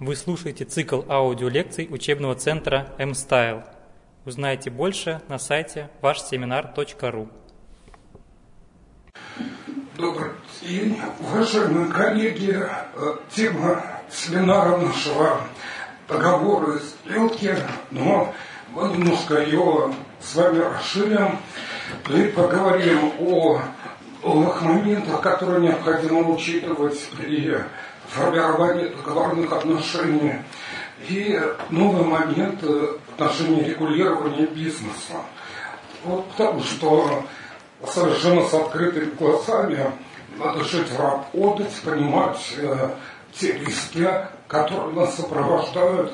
Вы слушаете цикл аудиолекций учебного центра M-Style. Узнайте больше на сайте вашсеминар.ру. Добрый день, уважаемые коллеги. Э, тема семинара нашего договора из сделки, но мы немножко ее с вами расширим и поговорим о новых моментах, которые необходимо учитывать при формирования договорных отношений и новый момент в отношении регулирования бизнеса. Вот потому что совершенно с открытыми глазами надо жить в работать, понимать э, те риски, которые нас сопровождают,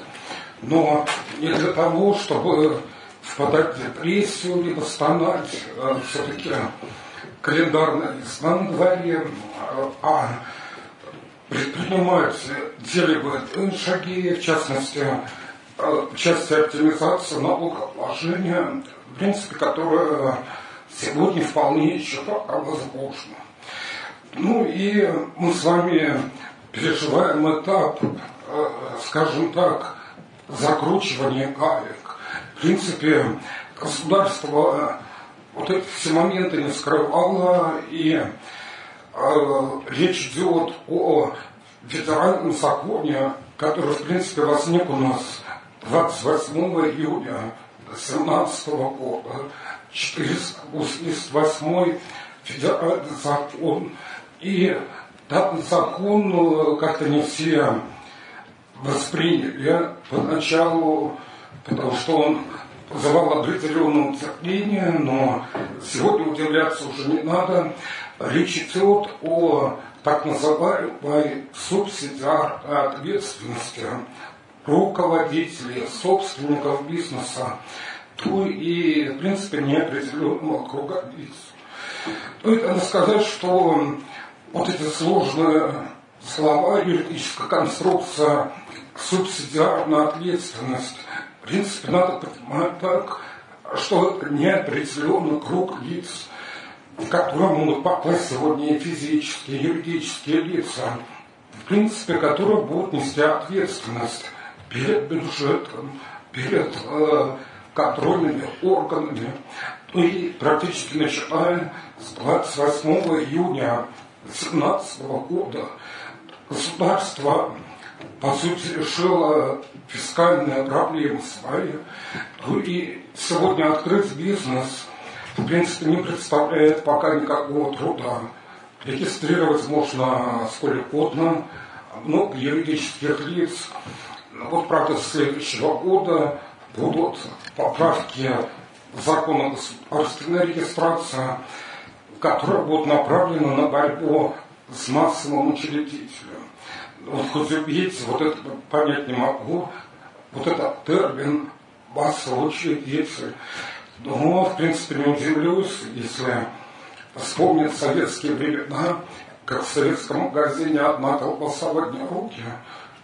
но не для того, чтобы впадать в депрессию, либо стонать, э, все-таки календарная весна на дворе, а предпринимать делегатные шаги, в частности, э, в части оптимизации налогообложения, в принципе, которая сегодня вполне еще пока возможна. Ну и мы с вами переживаем этап, э, скажем так, закручивания гаек. В принципе, государство вот эти все моменты не скрывало, и Э, речь идет о федеральном законе, который, в принципе, возник у нас 28 июня 2017 года, 488 федеральный закон. И данный закон э, как-то не все восприняли поначалу, потому что он вызывал определенное терпение, но сегодня удивляться уже не надо. Речь идет о так называемой субсидиарной ответственности руководителей, собственников бизнеса, то и, в принципе, неопределенного круга лиц. То это надо сказать, что вот эти сложные слова, юридическая конструкция, субсидиарная ответственность, в принципе, надо понимать так, что неопределенный круг лиц – в котором могут попасть сегодня физические, юридические лица, в принципе, которые будут нести ответственность перед бюджетом, перед э, контрольными органами. Ну и практически начиная с 28 июня 2017 года государство, по сути, решило фискальные проблемы свои. Ну и сегодня открыть бизнес – в принципе, не представляет пока никакого труда. Регистрировать можно сколько угодно, много юридических лиц. Вот, правда, с следующего года будут поправки закона государственной регистрации, которые будут направлены на борьбу с массовым учредителем. Вот хоть убейте, вот это понять не могу, вот этот термин массовый учредитель. Ну, в принципе, не удивлюсь, если вспомнить советские времена, как в советском магазине одна колбаса в одни руки,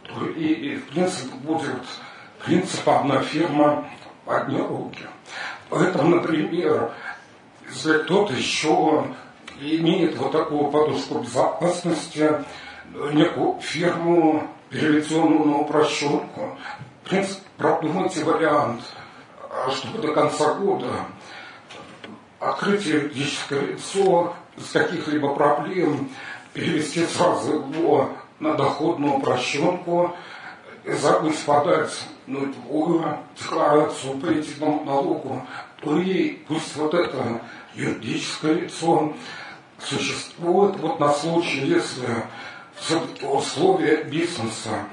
то и, и в принципе будет принцип одна фирма в одни руки. Поэтому, например, если кто-то еще имеет вот такую подушку безопасности, некую фирму, переведенную на упрощенку, в принципе, продумайте вариант – чтобы до конца года открыть юридическое лицо без каких-либо проблем, перевести сразу его на доходную упрощенку, забыть подать нулевую декларацию по этому налогу, то и пусть вот это юридическое лицо существует вот на случай, если все-таки условия бизнеса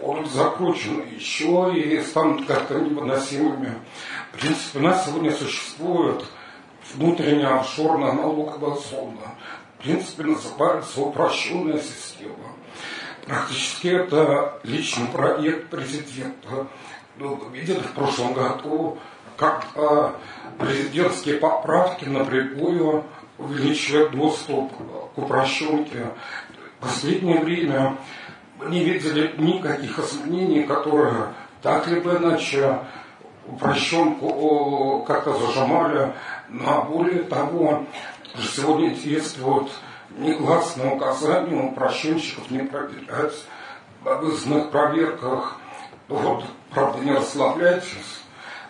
будут закручены еще и станут как-то невыносимыми. В принципе, у нас сегодня существует внутренняя офшорная налоговая зона. В принципе, называется упрощенная система. Практически это личный проект президента. Ну, вы видели в прошлом году, как президентские поправки напрямую увеличивают доступ к упрощенке. В последнее время не видели никаких изменений, которые так либо иначе упрощенку как-то зажимали, но более того, сегодня действует негласное указание упрощенщиков не проверять об выездных проверках, вот, правда, не расслабляйтесь.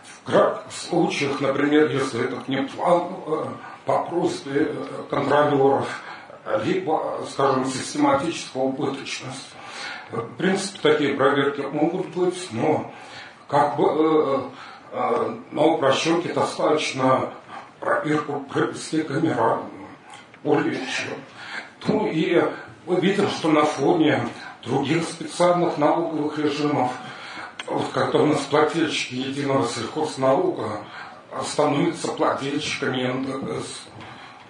В кратких случаях, например, если это не план э, по просьбе э, контролеров, либо, скажем, систематическая убыточность. В принципе, такие проверки могут быть, но как бы э, э, на упрощенке достаточно проверку провести камеральную, более чем. Ну и мы видим, что на фоне других специальных налоговых режимов, вот когда у нас плательщики единого сельхозналога становятся плательщиками НДС,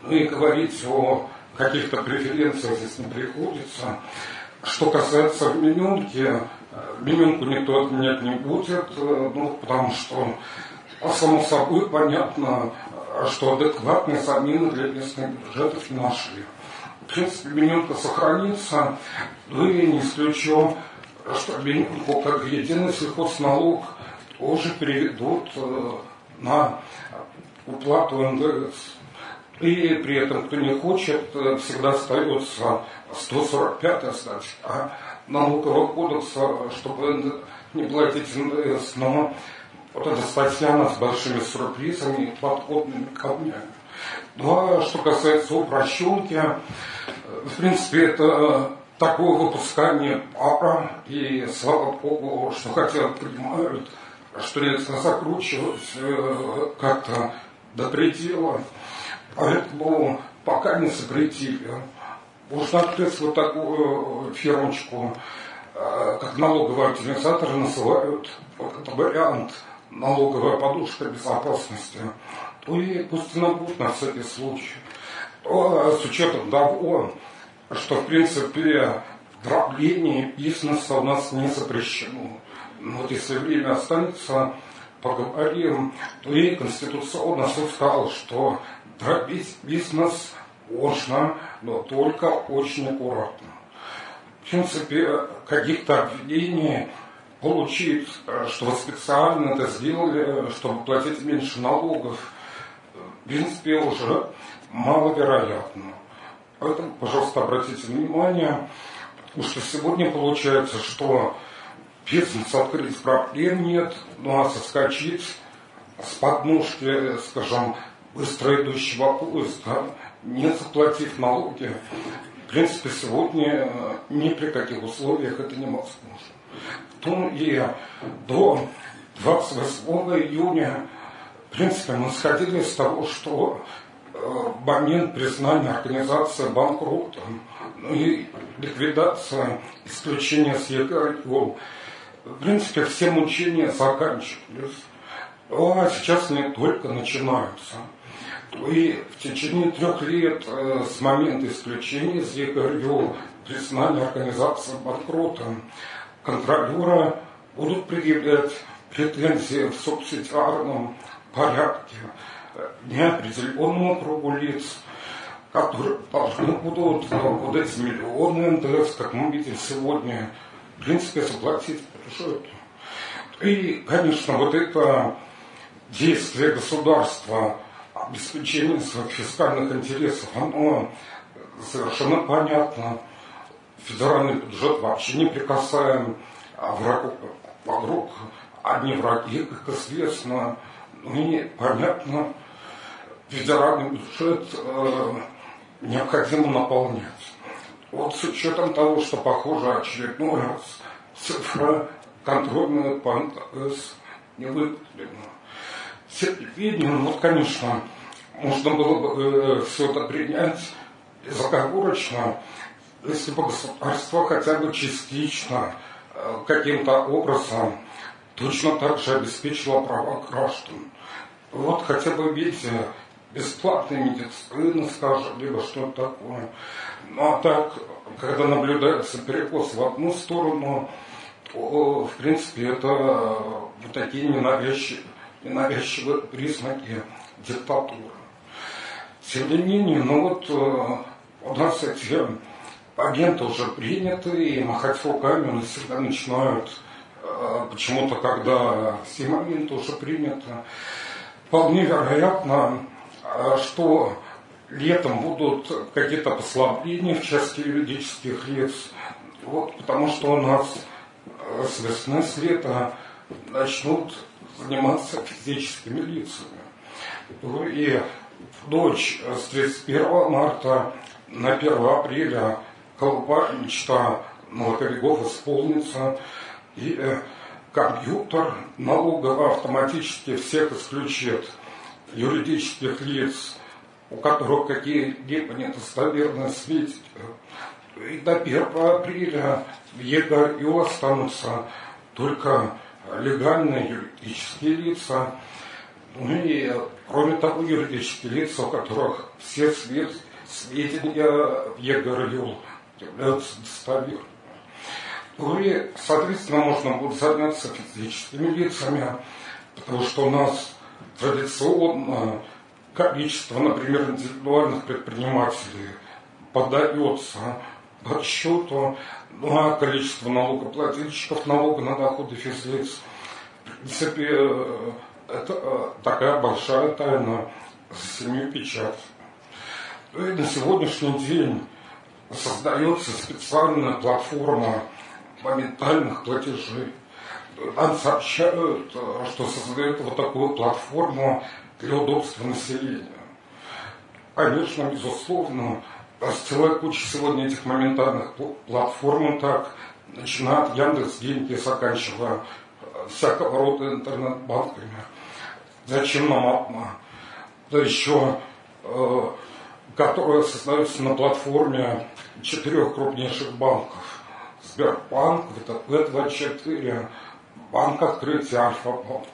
ну и говорить о каких-то преференциях здесь не приходится. Что касается менюнки, менюнку никто отменять не будет, ну, потому что само собой понятно, что адекватные замены для местных бюджетов не нашли. В принципе, менюнка сохранится, ну и не исключен, что менюнку как единый сельхозналог тоже переведут э, на уплату НДС. И при этом, кто не хочет, э, всегда остается 145-я статья налогового кодекса, чтобы не платить НДС. Но вот эта статья она с большими сюрпризами и подходными камнями. Ну а что касается упрощенки, э, в принципе, это такое выпускание пара, и слава богу, что хотя понимают, что нельзя закручивать э, как-то до предела. Поэтому пока не запретили. Можно открыть вот такую э, фирмочку, э, как налоговые организаторы называют, вариант налоговая подушка безопасности, то и пусть она будет на всякий случай. То, э, с учетом того, что в принципе дробление бизнеса у нас не запрещено. Но вот если время останется, поговорим, то и Конституционно суд сказал, что дробить бизнес можно, но только очень аккуратно. В принципе, каких-то обвинений получить, что вы специально это сделали, чтобы платить меньше налогов, в принципе, уже маловероятно. Поэтому, пожалуйста, обратите внимание, потому что сегодня получается, что бизнес открыть проблем нет, ну а соскочить с подножки, скажем, быстро идущего поезда, не заплатив налоги, в принципе, сегодня э, ни при каких условиях это невозможно. То и до 28 июня, в принципе, мы сходили с того, что в момент признания организации банкротом, ну и ликвидация, исключения с ЕГР, в принципе, все мучения заканчивались. А сейчас они только начинаются. И в течение трех лет э, с момента исключения из ЕГРЮ признания организации банкротом контролера будут предъявлять претензии в субсидиарном порядке неопределенному кругу лиц, которые должны будут вот эти миллионы НДС, как мы видим сегодня, в принципе, заплатить бюджет. И, конечно, вот это действие государства обеспечение своих фискальных интересов, оно совершенно понятно. Федеральный бюджет вообще не прикасаем, а врагу, вокруг одни враги, как известно. Ну и понятно, федеральный бюджет э, необходимо наполнять. Вот с учетом того, что, похоже, очередной раз цифра контрольная по НТС не выполнена. Видно, вот, конечно, можно было бы э, все это принять безоговорочно, если бы государство хотя бы частично э, каким-то образом точно так же обеспечило права граждан. Вот хотя бы, видите, бесплатная медицина, скажем, либо что-то такое. Ну а так, когда наблюдается перекос в одну сторону, то, в принципе, это вот такие ненавязчивые навязчивые признаки диктатуры. Тем не менее, ну вот э, у нас эти агенты уже приняты, и махать руками они всегда начинают э, почему-то, когда все моменты уже приняты. Вполне вероятно, э, что летом будут какие-то послабления в части юридических лиц, Вот, потому что у нас с весны, с лета начнут заниматься физическими лицами. И в ночь с 31 марта на 1 апреля голубая мечта налоговиков исполнится, и э, компьютер налогово автоматически всех исключит юридических лиц, у которых какие-либо недостоверные сведения. И до 1 апреля в ЕГРЮ останутся только легальные юридические лица, ну и, кроме того, юридические лица, у которых все сведения в ЕГРЮ являются достоверными. Ну и, соответственно, можно будет заняться физическими лицами, потому что у нас традиционно количество, например, индивидуальных предпринимателей подается подсчету, ну а количество налогоплательщиков налога на доходы физлиц, в принципе, э, это э, такая большая тайна за семью печать. И на сегодняшний день создается специальная платформа моментальных платежей. Нам сообщают, э, что создают вот такую платформу для удобства населения. Конечно, безусловно, целая куча сегодня этих моментальных платформ так, начиная от Яндекс деньги, заканчивая э, всякого рода интернет-банками. Зачем нам одна? Да еще, э, которая создается на платформе четырех крупнейших банков. Сбербанк, ВТБ-24, Банк Открытия, Альфа-Банк.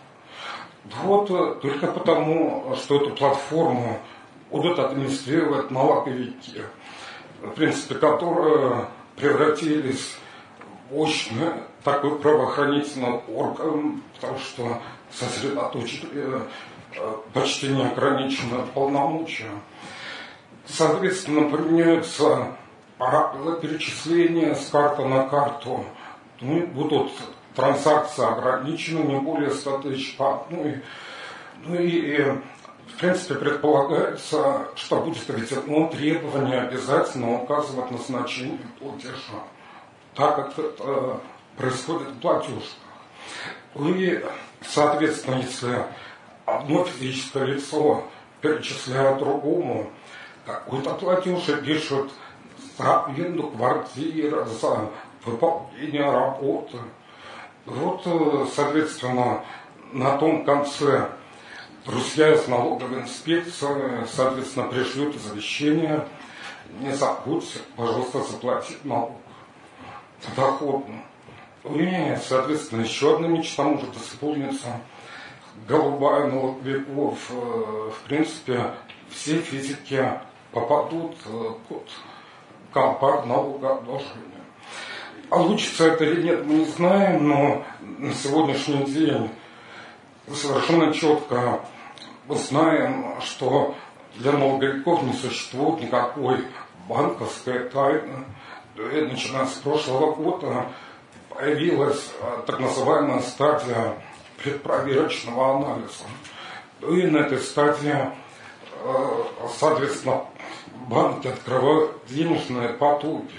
Вот э, только потому, что эту платформу будут администрировать налоговики, в принципе, которые превратились в очень такой правоохранительный орган, потому что сосредоточили э, почти неограниченное полномочия. Соответственно, применяются правила перечисления с карты на карту. Ну, будут транзакции ограничены не более 100 тысяч по одной. Ну и, и в принципе, предполагается, что будет введено требование обязательно указывать назначение платежа, так как это происходит в платежках. И, соответственно, если одно физическое лицо перечисляет другому какой-то платеж и пишут за аренду квартиры, за выполнение работы, вот, соответственно, на том конце друзья из налоговой инспекции, соответственно, пришлют извещение, не забудьте, пожалуйста, заплатить налог доходно. И, соответственно, еще одна мечта может исполниться. Голубая налоговиков, э, в принципе, все физики попадут э, под компакт налогообложения. Получится это или нет, мы не знаем, но на сегодняшний день совершенно четко мы знаем, что для налоговиков не существует никакой банковской тайны. Начиная с прошлого года появилась а, так называемая стадия предпроверочного анализа. И на этой стадии, а, соответственно, банки открывают денежные потоки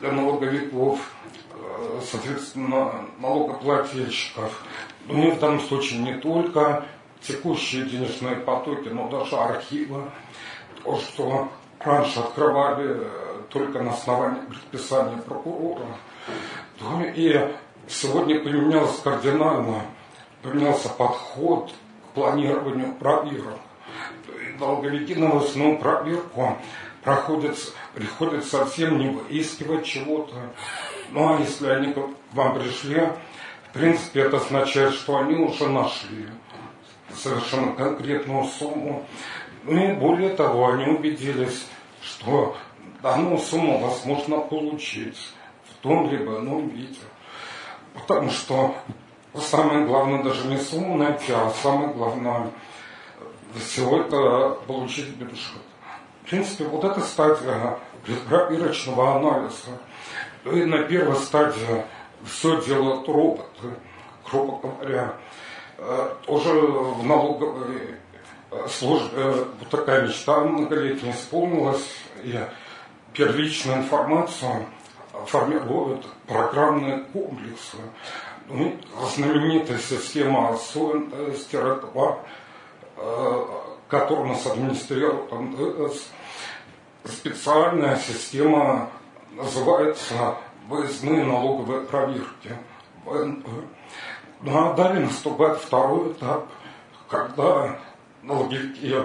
для налоговиков, а, соответственно, налогоплательщиков. Ну, в данном случае не только текущие денежные потоки, но даже архивы. То, что раньше открывали э, только на основании предписания прокурора. И сегодня поменялось кардинально, поменялся подход к планированию проверок. Долговики новостную проверку проходят, приходят совсем не выискивать чего-то. Ну а если они к вам пришли, в принципе, это означает, что они уже нашли совершенно конкретную сумму. Ну и более того, они убедились, что данную сумму возможно получить в том либо ином виде. Потому что самое главное даже не сумму найти, а самое главное всего это получить бюджет. В принципе, вот эта стадия предпробирочного анализа. И на первой стадии все делают роботы, грубо говоря. Э, уже в налоговой э, службе вот такая мечта многолетняя исполнилась. И первичную информацию формируют программные комплексы. Ну, знаменитая система СОНТС-2, которую нас администрирует НДС, специальная система называется выездные налоговые проверки. Ну а далее наступает второй этап, когда налоговики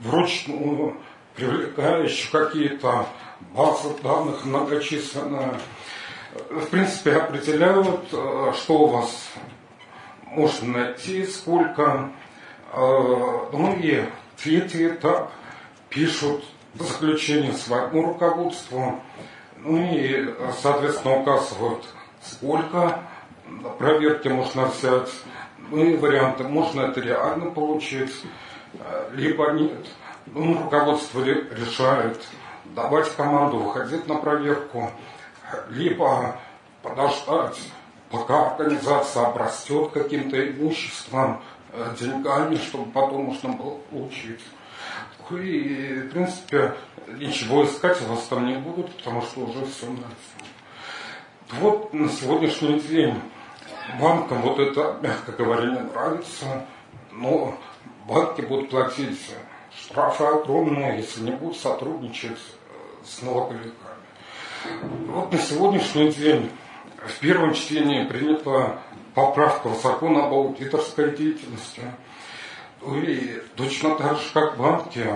вручную привлекая еще какие-то базы данных многочисленные, в принципе, определяют, э, что у вас можно найти, сколько. Э, ну и третий этап пишут заключение своему руководству, ну и, соответственно, указывают, сколько проверки можно взять, ну и варианты, можно это реально получить, э, либо нет. Ну, руководство решает давать команду выходить на проверку, либо подождать, пока организация обрастет каким-то имуществом, э, деньгами, чтобы потом можно было получить. И, в принципе, ничего искать у вас там не будут, потому что уже все найдено. Вот на сегодняшний день банкам вот это, мягко говоря, не нравится, но банки будут платить штрафы огромные, если не будут сотрудничать с налоговиками. Вот на сегодняшний день в первом чтении принята поправка в закон об аудиторской деятельности. И точно так же, как банки,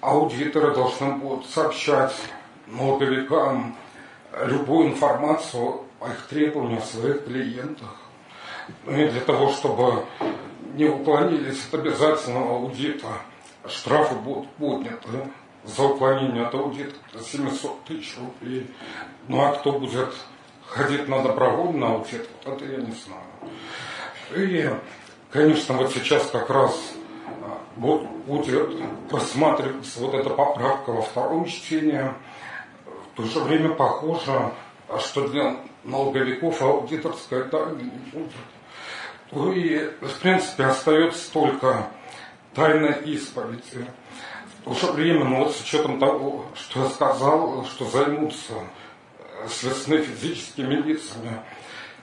аудиторы должны будут сообщать налоговикам любую информацию о их требованиях, о своих клиентах. Ну и для того, чтобы не уклонились от обязательного аудита, штрафы будут подняты за уклонение от аудита 700 тысяч рублей. Ну а кто будет ходить на добровольный аудит, вот это я не знаю. И, конечно, вот сейчас как раз вот будет просматриваться вот эта поправка во втором чтении. В то же время похоже, что для налоговиков аудиторская тайна. Ну и, в принципе, остается только тайна исповеди. В то же время, ну вот с учетом того, что я сказал, что займутся следственными физическими лицами,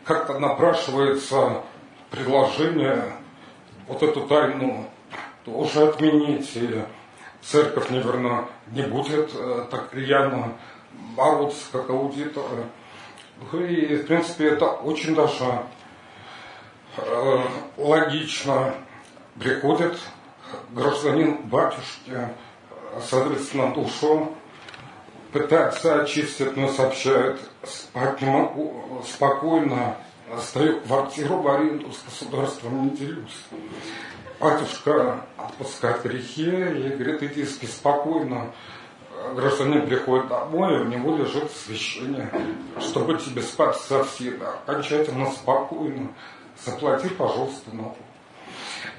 как-то напрашивается предложение вот эту тайну тоже отменить, и церковь, наверное, не будет э, так рьяно бороться, как аудиторы. Ну и, в принципе, это очень даже э, логично. Приходит гражданин батюшки, соответственно, душу, пытается очистить, но сообщает, спать не могу, спокойно, стою квартиру в аренду с государством не делюсь батюшка отпускает грехи и говорит, иди спи спокойно. Гражданин приходит домой, и у него лежит священие, чтобы тебе спать совсем окончательно спокойно. Заплати, пожалуйста, налог.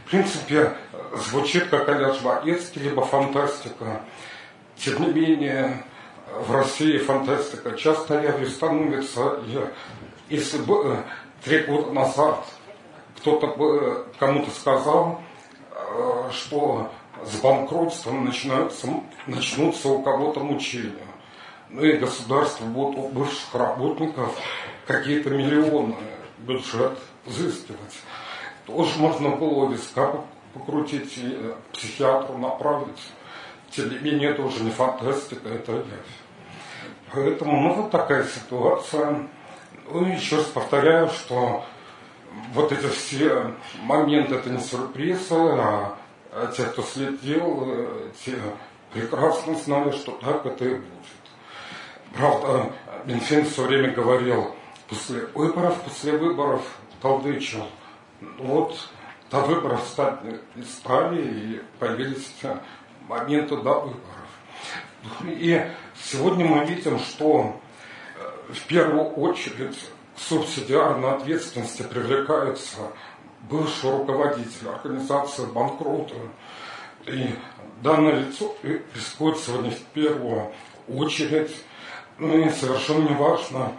В принципе, звучит как Аля Жванецкий, либо фантастика. Тем не менее, в России фантастика часто рядом становится. Если бы э, три года назад кто-то бы кому-то сказал, Э, что с банкротством начинаются, начнутся у кого-то мучения. Ну и государство будет у бывших работников какие-то миллионы бюджет взыскивать. Тоже можно было виска покрутить и э, психиатру направить. Тем не это уже не фантастика, это явь. Поэтому, ну, вот такая ситуация. Ну, еще раз повторяю, что вот эти все моменты, а, а те, кто следил, э, те прекрасно знали, что так это и будет. Правда, Минфин все время говорил, после выборов, после выборов толдычил. Вот до выборов стали, стали и появились моменты до выборов. И сегодня мы видим, что э, в первую очередь субсидиарной ответственности привлекается бывший руководитель организации банкрота. И данное лицо рискует сегодня в первую очередь, ну и совершенно неважно,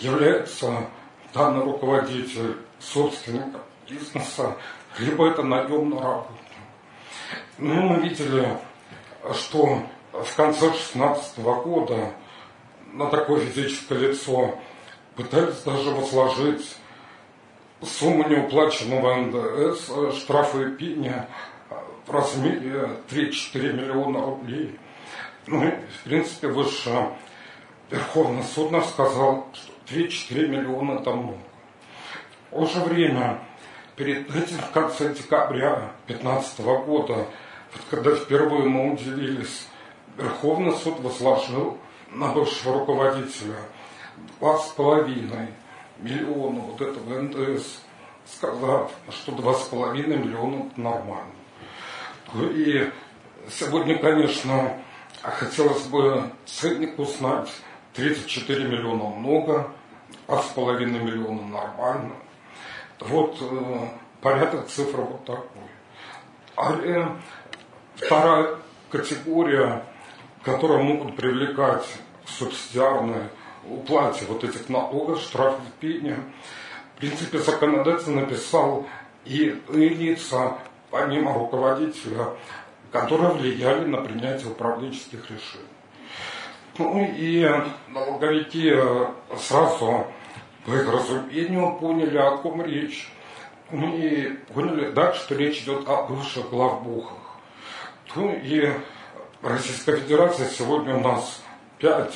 является данный руководитель собственником бизнеса, либо это наемный работник. Ну, мы видели, что в конце 2016 года на такое физическое лицо. Пытались даже возложить сумму неуплаченного НДС, штрафы и пеня в размере 3-4 миллиона рублей. Ну, в принципе, выше Верховный суд нам сказал, что 3-4 миллиона это много. В то же время, перед этим, в конце декабря 2015 года, когда впервые мы удивились, Верховный суд возложил на бывшего руководителя два с половиной миллиона вот этого НДС, сказав, что два с половиной миллиона это нормально. И сегодня, конечно, хотелось бы ценник узнать. 34 миллиона много, а с половиной миллиона нормально. Вот э, порядок цифр вот такой. А э, вторая категория, которая могут привлекать к субсидиарной уплате вот этих налогов, штрафов, пени. В принципе, законодатель написал и, и лица, помимо руководителя, которые влияли на принятие управленческих решений. Ну и налоговики э, сразу по их разумению поняли, о ком речь. Ну и поняли, да, что речь идет о бывших главбухах. Ну и Российская Федерация сегодня у нас пять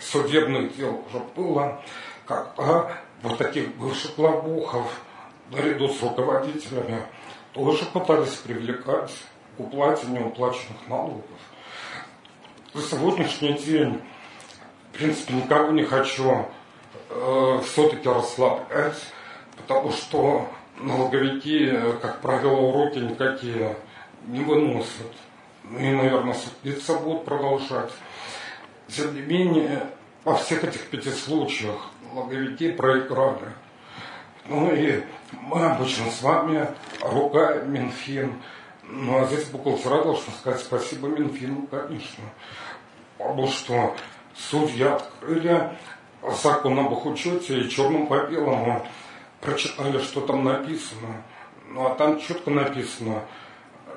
судебных дел уже было, когда вот таких бывших главбухов наряду с руководителями тоже пытались привлекать к уплате неуплаченных налогов. В сегодняшний день, в принципе, никого не хочу э, все-таки расслаблять, потому что налоговики, как правило, уроки никакие не выносят. Ну и, наверное, судиться будут продолжать. Тем не менее, во всех этих пяти случаях налоговики проиграли. Ну и мы обычно с вами ругаем Минфин. Ну а здесь бухгалтера должен сказать спасибо Минфину, конечно. Потому что судья открыли закон об их учете и черным по белому прочитали, что там написано. Ну а там четко написано,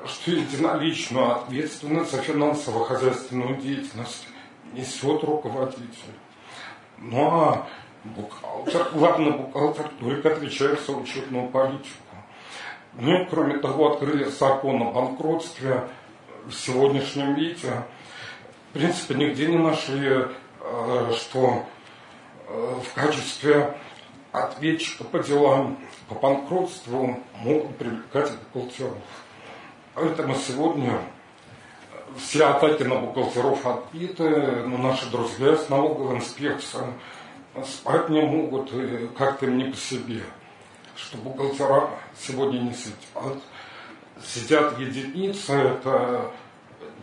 что единоличную ответственность за финансово-хозяйственную деятельность несет руководитель. Ну а бухгалтер, главный бухгалтер только отвечает за учетную политику. Ну и кроме того, открыли закон о банкротстве в сегодняшнем виде. В принципе, нигде не нашли, э, что э, в качестве ответчика по делам по банкротству могут привлекать бухгалтеров. Поэтому сегодня все атаки на бухгалтеров отбиты, но наши друзья с налоговой инспекцией спать не могут, и как-то им не по себе, что бухгалтера сегодня не сидят. Сидят единицы, это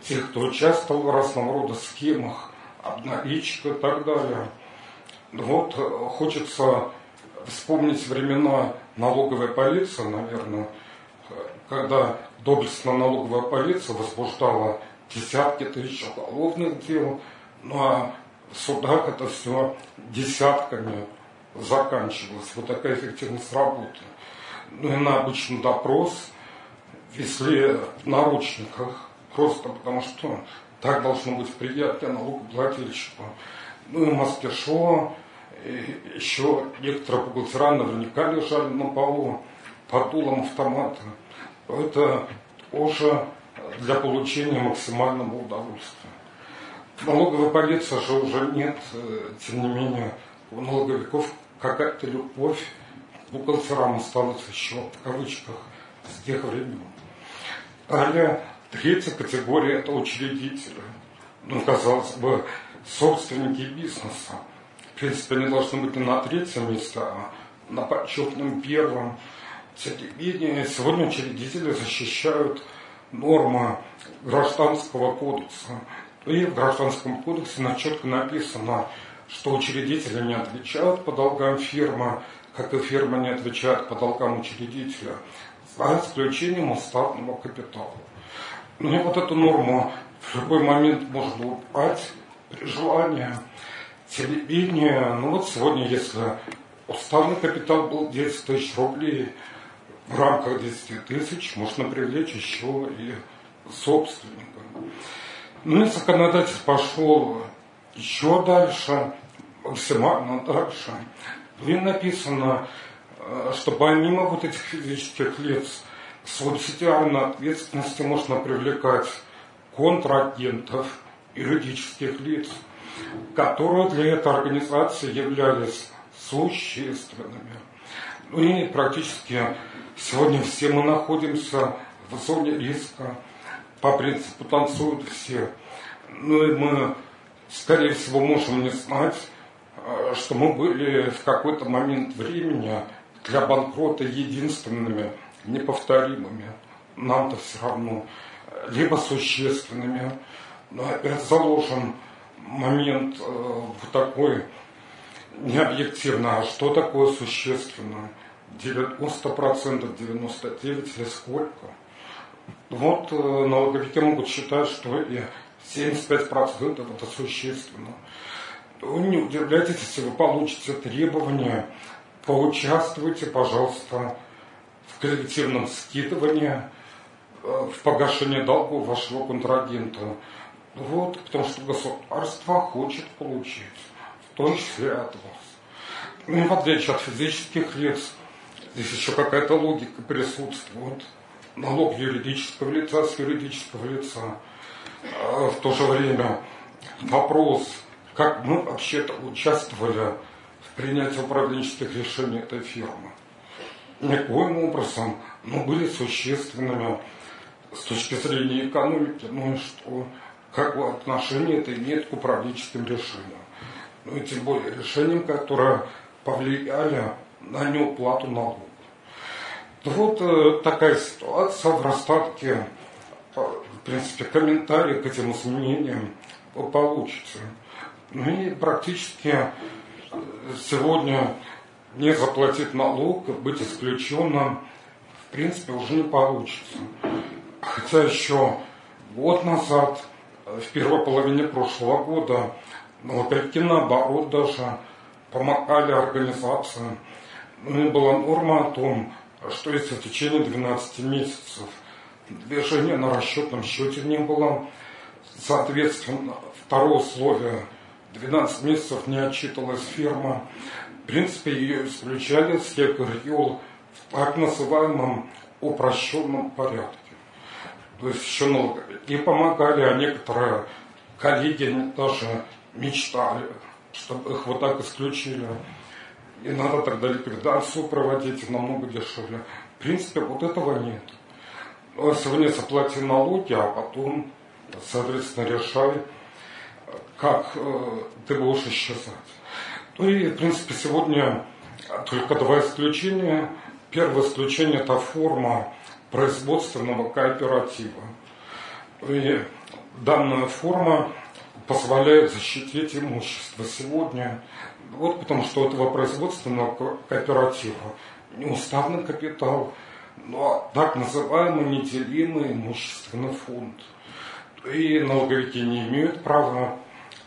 те, кто участвовал в разного рода схемах, обналичка и так далее. Вот хочется вспомнить времена налоговой полиции, наверное, когда доблестная налоговая полиция возбуждала десятки тысяч уголовных дел, ну а в судах это все десятками заканчивалось. Вот такая эффективность работы. Ну и на обычный допрос везли в наручниках, просто потому что так должно быть приятно налогоплательщику. Ну и мастершо, и еще некоторые бухгалтера наверняка лежали на полу под дулом автомата. Это уже для получения максимального удовольствия. Налоговой полиции же уже нет, э, тем не менее, у налоговиков какая-то любовь к бухгалтерам осталась еще в кавычках с тех времен. Далее, третья категория – это учредители. Ну, казалось бы, собственники бизнеса. В принципе, они должны быть не на третьем месте, а на почетном первом. Тем не менее, сегодня учредители защищают нормы гражданского кодекса. И в гражданском кодексе четко написано, что учредители не отвечают по долгам фирмы, как и фирма не отвечает по долгам учредителя, за исключением уставного капитала. Ну и вот эту норму в любой момент можно убрать при желании. Менее, ну вот сегодня, если уставный капитал был 10 тысяч рублей, в рамках 10 тысяч можно привлечь еще и собственника. Ну и законодатель пошел еще дальше, максимально дальше. И написано, э, что помимо вот этих физических лиц субсидиарной ответственности можно привлекать контрагентов, юридических лиц, которые для этой организации являлись существенными. Ну и практически сегодня все мы находимся в зоне риска. По принципу танцуют все. Ну и мы, скорее всего, можем не знать, э, что мы были в какой-то момент времени для банкрота единственными, неповторимыми. Нам-то все равно. Либо существенными. Но опять заложен момент э, такой необъективно, а что такое существенно? 90%, 99% или сколько? Вот э, налоговики могут считать, что и 75% это существенно. Не удивляйтесь, если вы получите требования, поучаствуйте, пожалуйста, в коллективном скидывании, э, в погашении долгов вашего контрагента. Вот, потому что государство хочет получить, в том числе от вас. Ну в отличие от физических лиц, здесь еще какая-то логика присутствует. Налог юридического лица с юридического лица. А в то же время вопрос, как мы вообще-то участвовали в принятии управленческих решений этой фирмы. Никоим образом, но были существенными с точки зрения экономики, ну и что, какое отношение это имеет к управленческим решениям. Ну и тем более решениям, которые повлияли на неуплату налогов. Вот э, такая ситуация в Ростатке. Э, в принципе, комментарии к этим изменениям вы получите. Ну и практически э, сегодня не заплатить налог, быть исключенным, в принципе, уже не получится. Хотя еще год назад, в первой половине прошлого года, налоговики наоборот даже помогали организациям. И была норма о том, что если в течение 12 месяцев движения на расчетном счете не было, соответственно, второе условие, 12 месяцев не отчитывалась фирма, в принципе, ее исключали с ЕКРЮЛ в так называемом упрощенном порядке. То есть еще налоговики помогали, а некоторые коллеги даже мечтали, чтобы их вот так исключили. И надо тогда ликвидацию проводить намного дешевле. В принципе, вот этого нет. Сегодня заплати налоги, а потом, соответственно, решай, как э, ты будешь исчезать. Ну и, в принципе, сегодня только два исключения. Первое исключение – это форма производственного кооператива. И данная форма позволяет защитить имущество сегодня. Вот потому что этого производственного кооператива не уставный капитал, но так называемый неделимый имущественный фонд. И налоговики не имеют права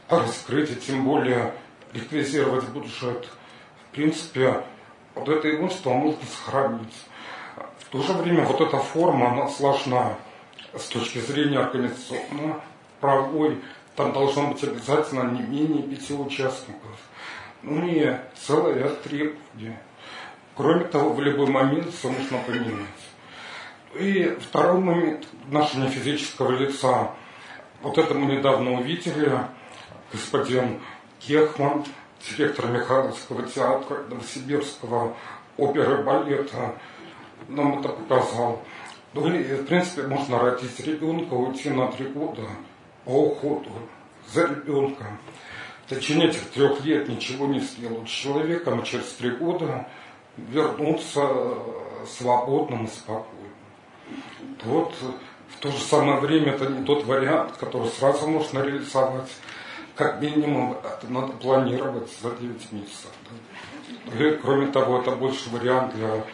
раскрыть, и тем более реквизировать бюджет. В принципе, вот это имущество можно сохранить. В то же время вот эта форма, она сложна с точки зрения организационно-правовой. Там должно быть обязательно не менее пяти участников. Ну и целый ряд требований. Кроме того, в любой момент все можно поменять. И второй момент нашего физического лица. Вот это мы недавно увидели. Господин Кехман, директор Михайловского театра Новосибирского оперы балета, нам это показал. Ну и, в принципе, можно родить ребенка, уйти на три года по уходу за ребенком. Течение этих трех лет ничего не сделать с человеком, и через три года вернуться свободным и спокойным. Вот в то же самое время это не тот вариант, который сразу можно реализовать. Как минимум это надо планировать за 9 месяцев. Да? И, кроме того, это больше вариант для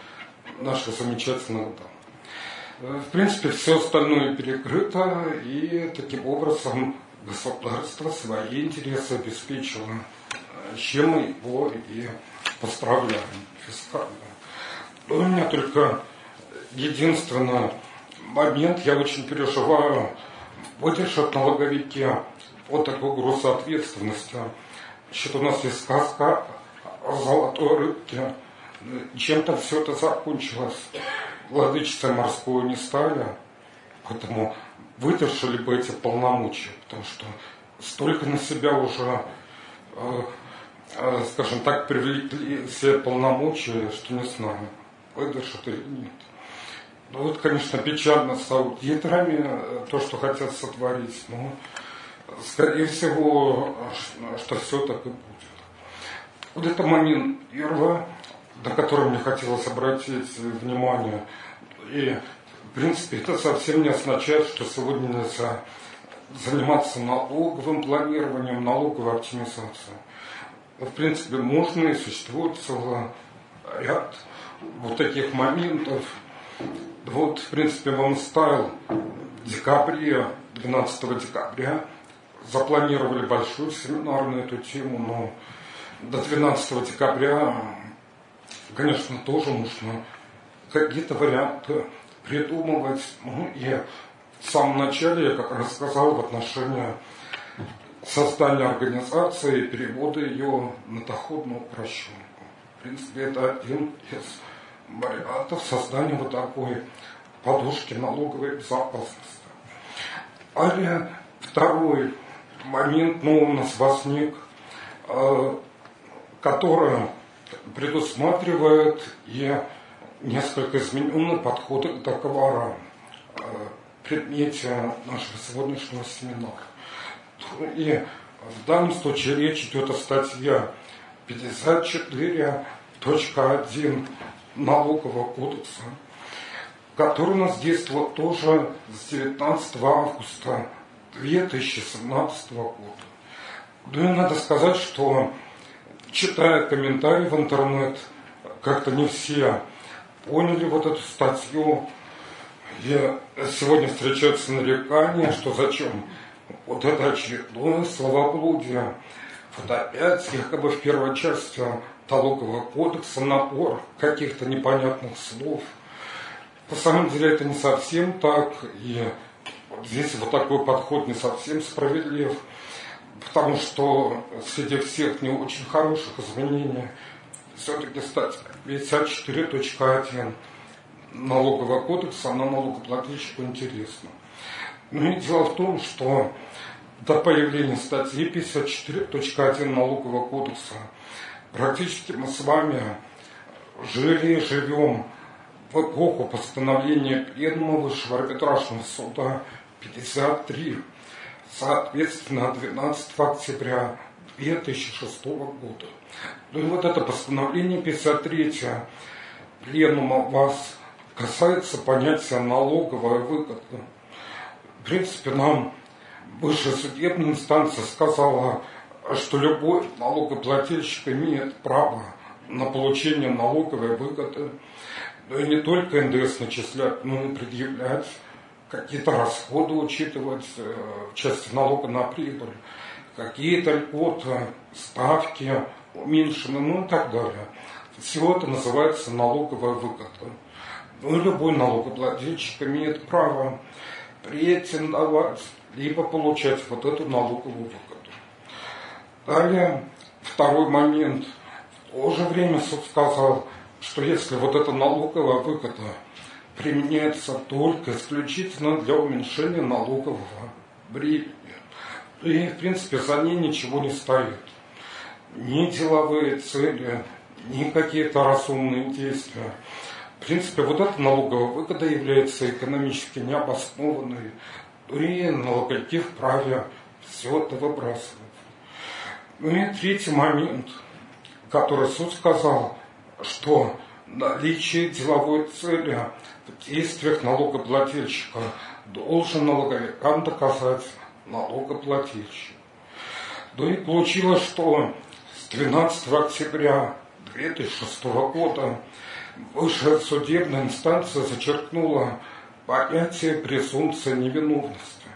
нашего замечательного дома. В принципе, все остальное перекрыто, и таким образом государство свои интересы обеспечило, чем мы его и поздравляем фискально. У меня только единственный момент, я очень переживаю, выдержат налоговики вот такой груз ответственности. Значит, у нас есть сказка о золотой рыбке. Чем-то все это закончилось. Владычество морское не стали, поэтому выдержали бы эти полномочия, потому что столько на себя уже, э, э, скажем так, привлекли все полномочия, что не знаю, выдержат или нет. Ну вот, конечно, печально с аудиторами, э, то, что хотят сотворить, но скорее всего, что все так и будет. Вот это момент первый, на который мне хотелось обратить внимание. И, в принципе, это совсем не означает, что сегодня нельзя заниматься налоговым планированием, налоговой оптимизацией. В принципе, можно и существует целый ряд вот таких моментов. Вот, в принципе, вам ставил в декабре, 12 декабря, запланировали большой семинар на эту тему, но до 12 декабря, конечно, тоже нужно какие-то варианты придумывать. Ну и в самом начале я как раз сказал в отношении создания организации, перевода ее на доходную упрощенку. В принципе, это один из вариантов создания вот такой подушки налоговой безопасности. А второй момент, ну, у нас возник, э, который предусматривает и несколько измененный подход к договорам предмете нашего сегодняшнего семинара. И в данном случае речь идет о статье 54.1 налогового кодекса, который у нас действовал тоже с 19 августа 2017 года. Ну и надо сказать, что читая комментарии в интернет, как-то не все поняли вот эту статью, где сегодня встречаются нарекания, что зачем вот это очередное словоблудие. Вот опять, якобы в первой части налогового кодекса набор каких-то непонятных слов. По самом деле это не совсем так, и здесь вот такой подход не совсем справедлив, потому что среди всех не очень хороших изменений все-таки статья 54.1 налогового кодекса, она налогоплательщику интересна. Ну и дело в том, что до появления статьи 54.1 налогового кодекса практически мы с вами жили и живем в эпоху постановления Пленума Высшего арбитражного суда 53, соответственно, 12 октября 2006 года. Ну и вот это постановление 53 Пленума вас касается понятия налоговая выгода. В принципе, нам высшая судебная инстанция сказала, что любой налогоплательщик имеет право на получение налоговой выгоды, но и не только НДС начислять, но и предъявлять какие-то расходы учитывать э, в части налога на прибыль, какие-то льготы, ставки уменьшены, ну и так далее. Все это называется налоговая выгода ну, любой налогоплательщик имеет право претендовать, либо получать вот эту налоговую выгоду. Далее, второй момент. В то же время суд сказал, что если вот эта налоговая выгода применяется только исключительно для уменьшения налогового бремени, и, в принципе, за ней ничего не стоит. Ни деловые цели, ни какие-то разумные действия. В принципе, вот эта налоговая выгода является экономически необоснованной, и налоготек вправе все это выбрасывать. Ну и третий момент, который суд сказал, что наличие деловой цели в действиях налогоплательщика должен налоговикам доказать налогоплательщик. Ну и получилось, что 12 октября 2006 года Высшая судебная инстанция зачеркнула понятие презумпции невиновности.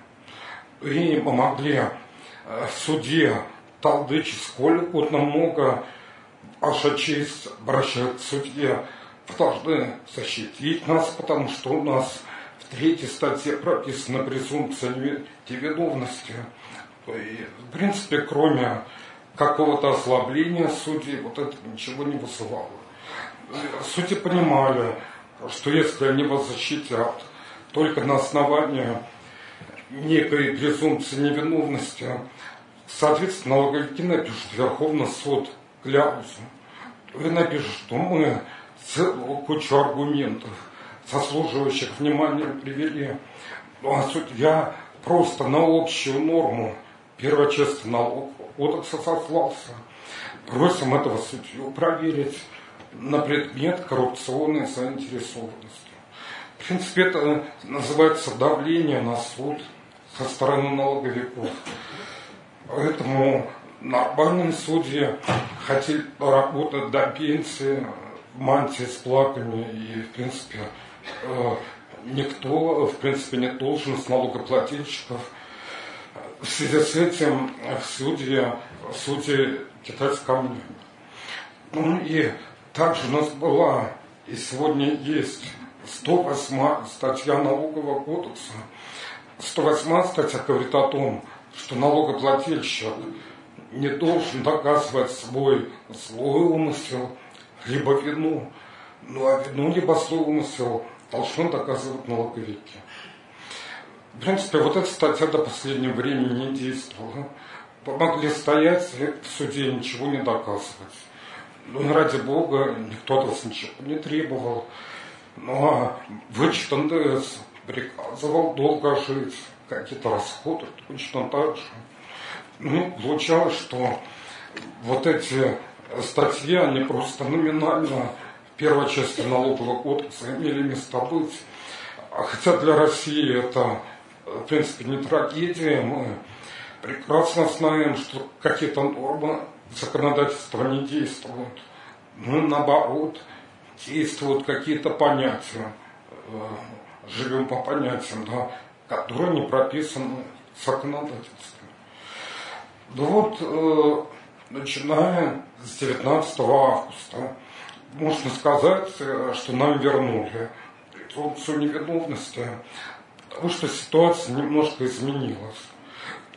И мы могли э, в суде толдычить сколько угодно много, ваша честь обращает к судье, вы должны защитить нас, потому что у нас в третьей статье прописана презумпция невиновности. И, в принципе, кроме какого-то ослабления судей, вот это ничего не вызывало. Судьи понимали, что если они вас защитят только на основании некой презумпции невиновности, соответственно, налоговики напишут Верховный суд кляузу. Вы напишут, что мы целую кучу аргументов, заслуживающих внимания, привели. Ну, а судья просто на общую норму части налогового кодекса сослался. Просим этого судью проверить на предмет коррупционной заинтересованности. В принципе, это называется давление на суд со стороны налоговиков. Поэтому нормальные судьи хотели работать до пенсии в мантии с плаками и, в принципе, э, никто, в принципе, не должен с налогоплательщиков. В связи с этим суде, в суде китайцы ко Ну и также у нас была, и сегодня есть 108 статья налогового кодекса. 108 статья говорит о том, что налогоплательщик не должен доказывать свой злой умысел, либо вину. Ну а вину либо злой умысел должны доказывать налоговики. В принципе, вот эта статья до последнего времени не действовала. Помогли стоять в суде ничего не доказывать. Ну, ради Бога, никто от вас ничего не требовал. Ну, а вычет НДС приказывал долго жить, какие-то расходы точно так же. Ну, получалось, что вот эти статьи, они просто номинально первой части налогового кодекса имели место быть. Хотя для России это, в принципе, не трагедия, мы прекрасно знаем, что какие-то нормы законодательства не действуют. Ну, наоборот, действуют какие-то понятия. Э, живем по понятиям, да, которые не прописаны в законодательстве. Да вот, э, начиная с 19 августа, можно сказать, э, что нам вернули презумпцию невиновности, потому что ситуация немножко изменилась.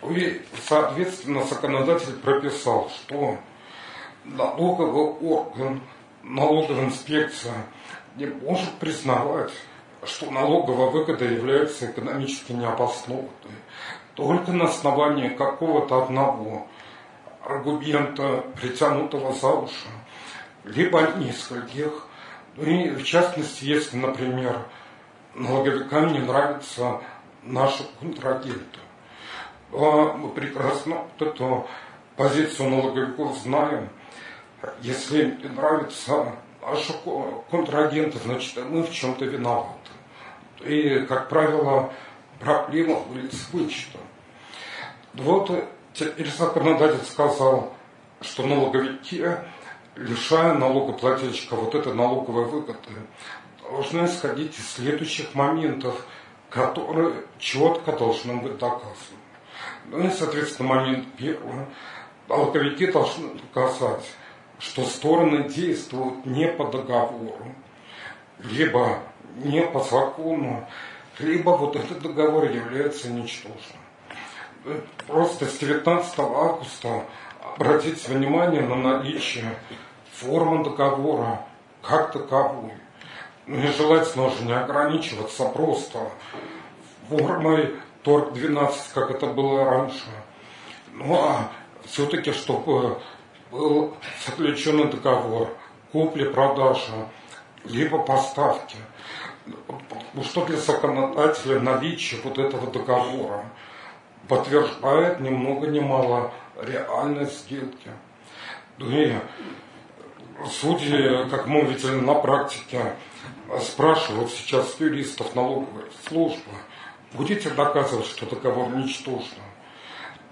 И, соответственно, законодатель прописал, что налоговый орган, налоговая инспекция не может признавать, что налоговая выгода является экономически необоснованной только на основании какого-то одного аргумента, притянутого за уши, либо нескольких. Ну и в частности, если, например, налоговикам не нравятся наши контрагенты, мы прекрасно вот эту позицию налоговиков знаем. Если им не нравятся наши контрагенты, значит, мы в чем-то виноваты. И, как правило, проблема будет с вычетом. Вот теперь законодатель сказал, что налоговики, лишая налогоплательщика вот этой налоговой выгоды, должны исходить из следующих моментов, которые четко должны быть доказаны. Ну и, соответственно, момент первый. Налоговики должны доказать, что стороны действуют не по договору, либо не по закону, либо вот этот договор является ничтожным. Просто с 19 августа обратите внимание на наличие формы договора как таковой. Желательно уже не ограничиваться просто формой торг 12, как это было раньше. Ну а все-таки, чтобы был заключен договор купли-продажи, либо поставки. Ну что для законодателя наличие вот этого договора подтверждает ни много ни мало реальность сделки. Ну и судьи, как мы видели на практике, спрашивают сейчас юристов налоговой службы, будете доказывать, что договор ничтожен?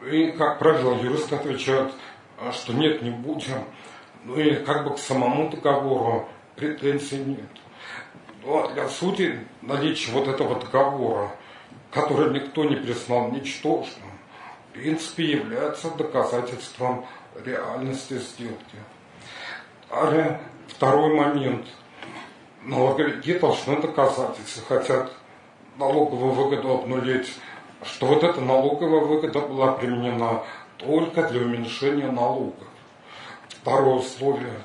И, как правило, юристы отвечают, что нет, не будем. Ну и как бы к самому договору претензий нет. Ну, а для судей наличие вот этого договора, который никто не признал ничтожным, в принципе, является доказательством реальности сделки. Второй момент. Налоговики должны доказать, если хотят налоговую выгоду обнулить, что вот эта налоговая выгода была применена только для уменьшения налогов. Второе условие,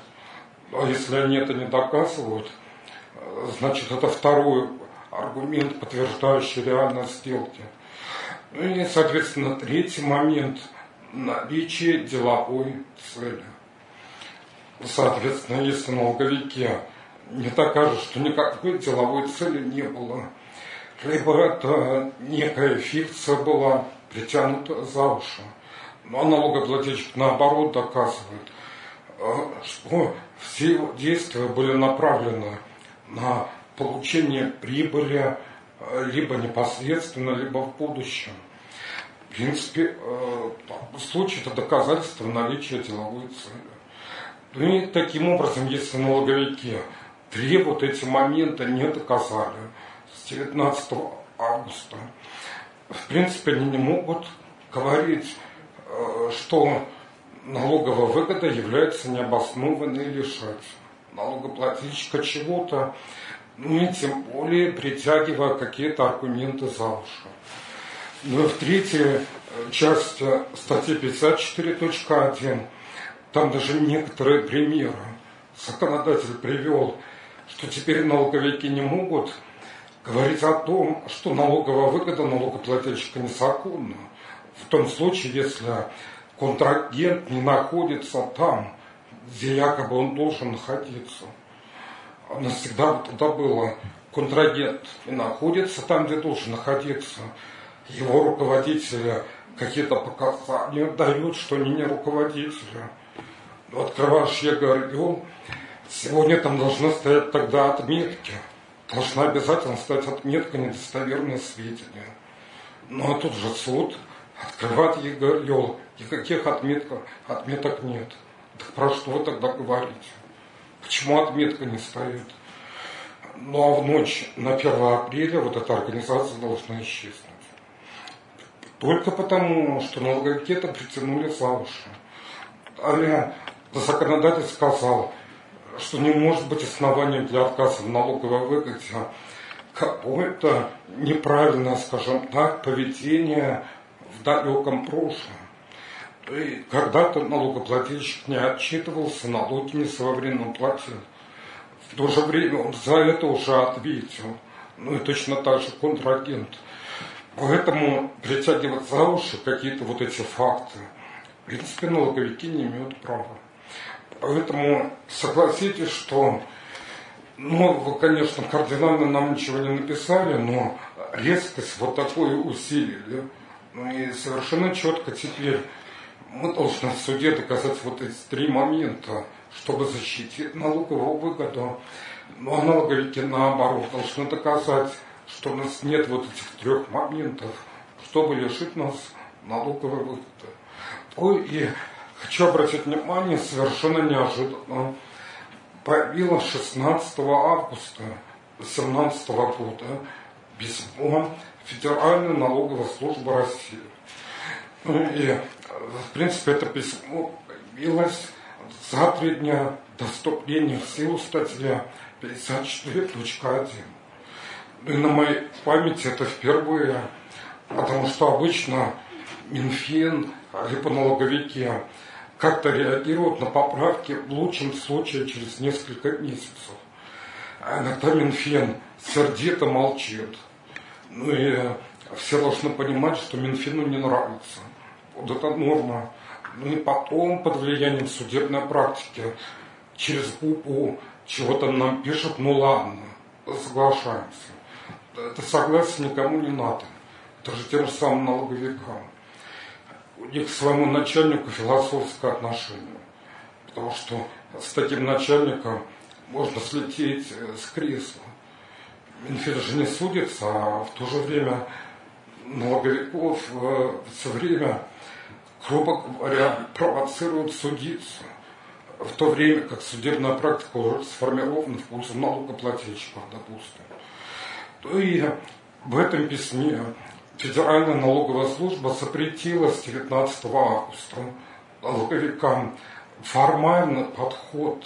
а если они это не доказывают, значит это второй аргумент, подтверждающий реальность сделки. Ну и, соответственно, третий момент – наличие деловой цели. Соответственно, если налоговики не докажут, что никакой деловой цели не было, либо это некая фикция была притянута за уши. Но налогоплательщик наоборот доказывает, э, что все его действия были направлены на получение прибыли э, либо непосредственно, либо в будущем. В принципе, э, в случае это доказательство наличия деловой цели. Ну и таким образом, если налоговики требуют эти моменты, не доказали с 19 августа, в принципе, они не могут говорить, э, что налоговая выгода является необоснованной лишать налогоплательщика чего-то, ну и тем более притягивая какие-то аргументы за уши. Ну и в третьей части статьи 54.1 там даже некоторые примеры законодатель привел, что теперь налоговики не могут говорить о том, что налоговая выгода налогоплательщика незаконна. В том случае, если контрагент не находится там, где якобы он должен находиться. А навсегда тогда было, контрагент не находится там, где должен находиться, его руководители какие-то показания дают, что они не руководители – открываешь ЕГР, сегодня там должны стоять тогда отметки. Должна обязательно стоять отметка недостоверные сведения. Ну а тут же суд открывает ЕГР, никаких отметок, отметок нет. Так про что вы тогда говорите? Почему отметка не стоит? Ну а в ночь на 1 апреля вот эта организация должна исчезнуть. Только потому, что налоговики это притянули за уши. Далее законодатель сказал, что не может быть основанием для отказа в налоговой выгоде какое-то неправильное, скажем так, поведение в далеком прошлом. И когда-то налогоплательщик не отчитывался, налоги не своевременно платил. В то же время он за это уже ответил. Ну и точно так же контрагент. Поэтому притягивать за уши какие-то вот эти факты, в принципе, налоговики не имеют права. Поэтому согласитесь, что, ну, вы, конечно, кардинально нам ничего не написали, но резкость вот такое усилили. Ну и совершенно четко теперь мы должны в суде доказать вот эти три момента, чтобы защитить налоговую выгоду. Но ну, налоговики наоборот должны доказать, что у нас нет вот этих трех моментов, чтобы лишить нас налоговой выгоды. Ой, и Хочу обратить внимание, совершенно неожиданно появилось 16 августа 2017 года письмо Федеральной налоговой службы России. Ну и, в принципе, это письмо появилось за три дня до вступления в силу статьи 54.1. Ну и на моей памяти это впервые, потому что обычно Минфин либо налоговики как-то реагируют на поправки в лучшем случае через несколько месяцев. А иногда Минфин сердито молчит. Ну и все должны понимать, что Минфину не нравится. Вот эта норма. Ну и потом, под влиянием судебной практики, через губу чего-то нам пишут, ну ладно, соглашаемся. Это согласие никому не надо. Это же тем же самым налоговикам них к своему начальнику философское отношение. Потому что с таким начальником можно слететь э, с кресла. Минфин же не судится, а в то же время налоговиков э, все время, грубо говоря, провоцируют судиться. В то время как судебная практика уже сформирована в пользу налогоплательщиков, допустим. То и в этом письме Федеральная налоговая служба запретила с 19 августа налоговикам формальный подход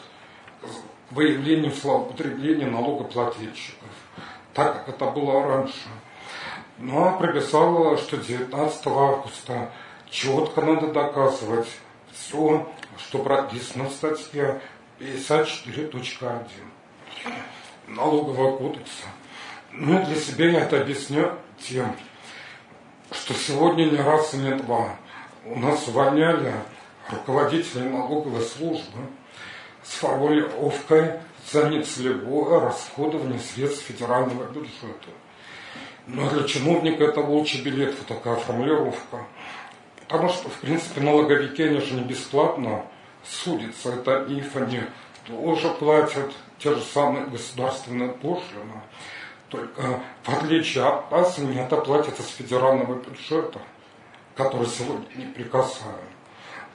к выявлению злоупотребления налогоплательщиков, так как это было раньше. но прописала, что 19 августа четко надо доказывать все, что прописано в статье 54.1 налогового кодекса. Ну, для себя я это объясню тем, что сегодня не раз и не два у нас увольняли руководителей налоговой службы с формулировкой за нецелевое расходование средств федерального бюджета. Но для чиновника это волчий билет, вот такая формулировка. Потому что, в принципе, налоговики, они же не бесплатно судятся. Это миф, они тоже платят те же самые государственные пошлины. Только в отличие от нас, они это платят из федерального бюджета, который сегодня не прикасаем.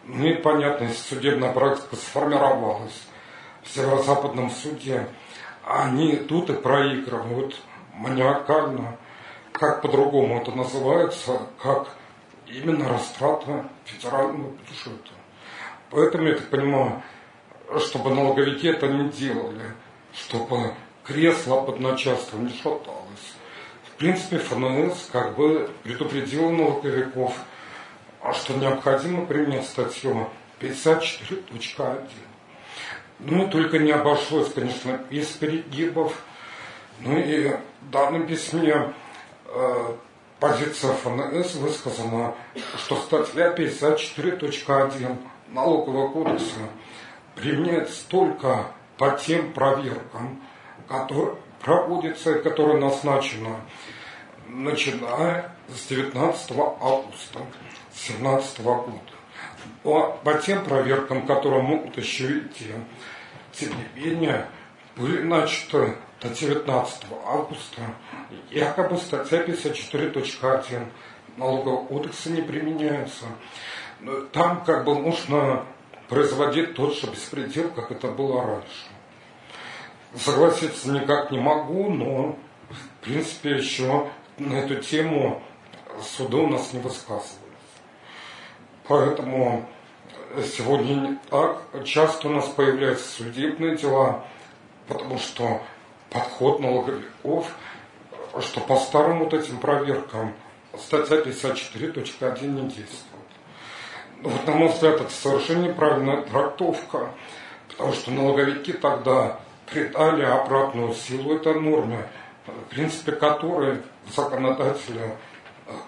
Ну и понятно, если судебная практика сформировалась в северо-западном суде, они тут и проигрывают маниакально, как по-другому это называется, как именно растрата федерального бюджета. Поэтому я так понимаю, чтобы налоговики это не делали, чтобы кресло под начальством не шаталось. В принципе, ФНС как бы предупредил налоговиков, что необходимо принять статью 54.1. Ну и только не обошлось, конечно, без перегибов. Ну и в данном письме э, позиция ФНС высказана, что статья 54.1 налогового кодекса применяется только по тем проверкам, которые проводятся и которые назначены, начиная с 19 августа 2017 года. По, по тем проверкам, которые могут еще идти, тем не менее, были начаты до 19 августа якобы статья 54.1 налогового кодекса не применяется. Но там как бы нужно производить тот же беспредел, как это было раньше. Согласиться никак не могу, но в принципе еще на эту тему суды у нас не высказывались. Поэтому сегодня не так часто у нас появляются судебные дела, потому что подход налоговиков, что по старым вот этим проверкам статья 54.1 не действует. Вот, на мой взгляд, это совершенно неправильная трактовка, потому что налоговики тогда придали обратную силу норме, в принципе, которой законодатели,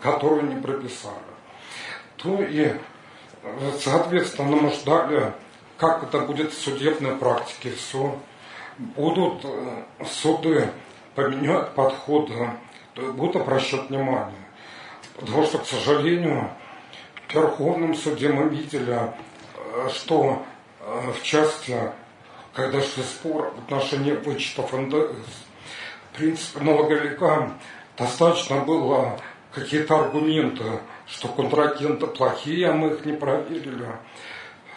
которую не прописали. То и, соответственно, мы ждали, как это будет в судебной практике все. Будут э, суды поменять подходы, будут обращать внимание. Потому что, к сожалению, Верховном суде мы видели, э, что э, в части, когда шли спор в отношении вычетов НДС, в принципе, налоговикам достаточно было какие-то аргументы, что контрагенты плохие, а мы их не проверили.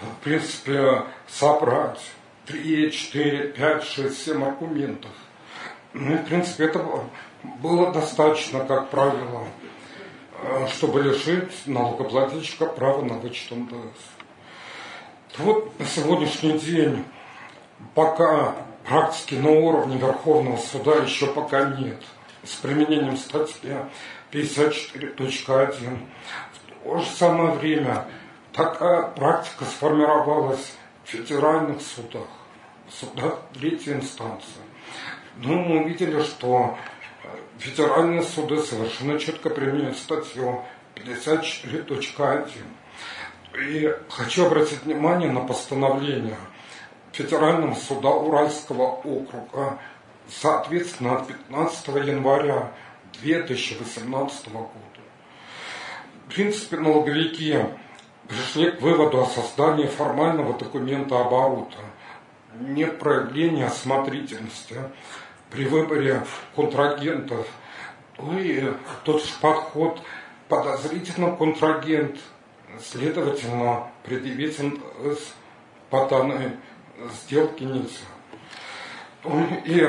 В принципе, собрать 3, 4, 5, 6, 7 аргументов. Ну и, в принципе, это было достаточно, как правило. Чтобы лишить налогоплательщика права на вычет НДС. Вот на сегодняшний день пока практики на уровне Верховного суда еще пока нет. С применением статьи 54.1. В то же самое время такая практика сформировалась в федеральных судах, в судах третьей инстанции. Ну, мы увидели, что федеральные суды совершенно четко применяют статью 54.1. И хочу обратить внимание на постановление Федерального суда Уральского округа, соответственно, от 15 января 2018 года. В принципе, налоговики пришли к выводу о создании формального документа оборота, не проявления осмотрительности, при выборе контрагентов, ну и тот же подход подозрительно контрагент, следовательно, предъявить по данной сделке нельзя. И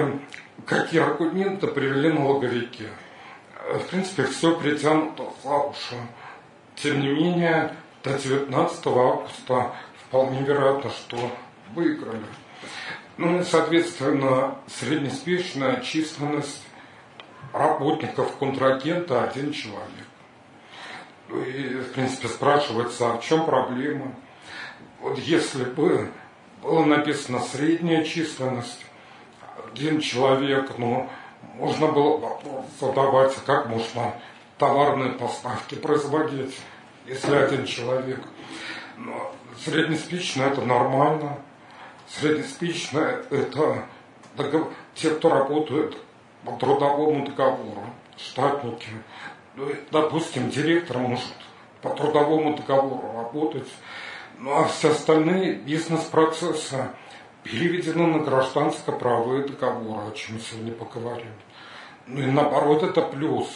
какие аргументы привели налоговики? В принципе, все притянуто за уши. Тем не менее, до 19 августа вполне вероятно, что выиграли. Ну и, соответственно, среднеспешная численность работников контрагента один человек. Ну и, в принципе, спрашивается, а в чем проблема? Вот если бы было написано средняя численность, один человек, ну, можно было задавать, как можно товарные поставки производить, если один человек. Но среднеспичное это нормально. Среднеспичное это те, кто работает по трудовому договору, штатники. Ну, допустим, директор может по трудовому договору работать, ну а все остальные бизнес-процессы переведены на гражданско-правовые договоры, о чем сегодня поговорим. Ну и наоборот, это плюс.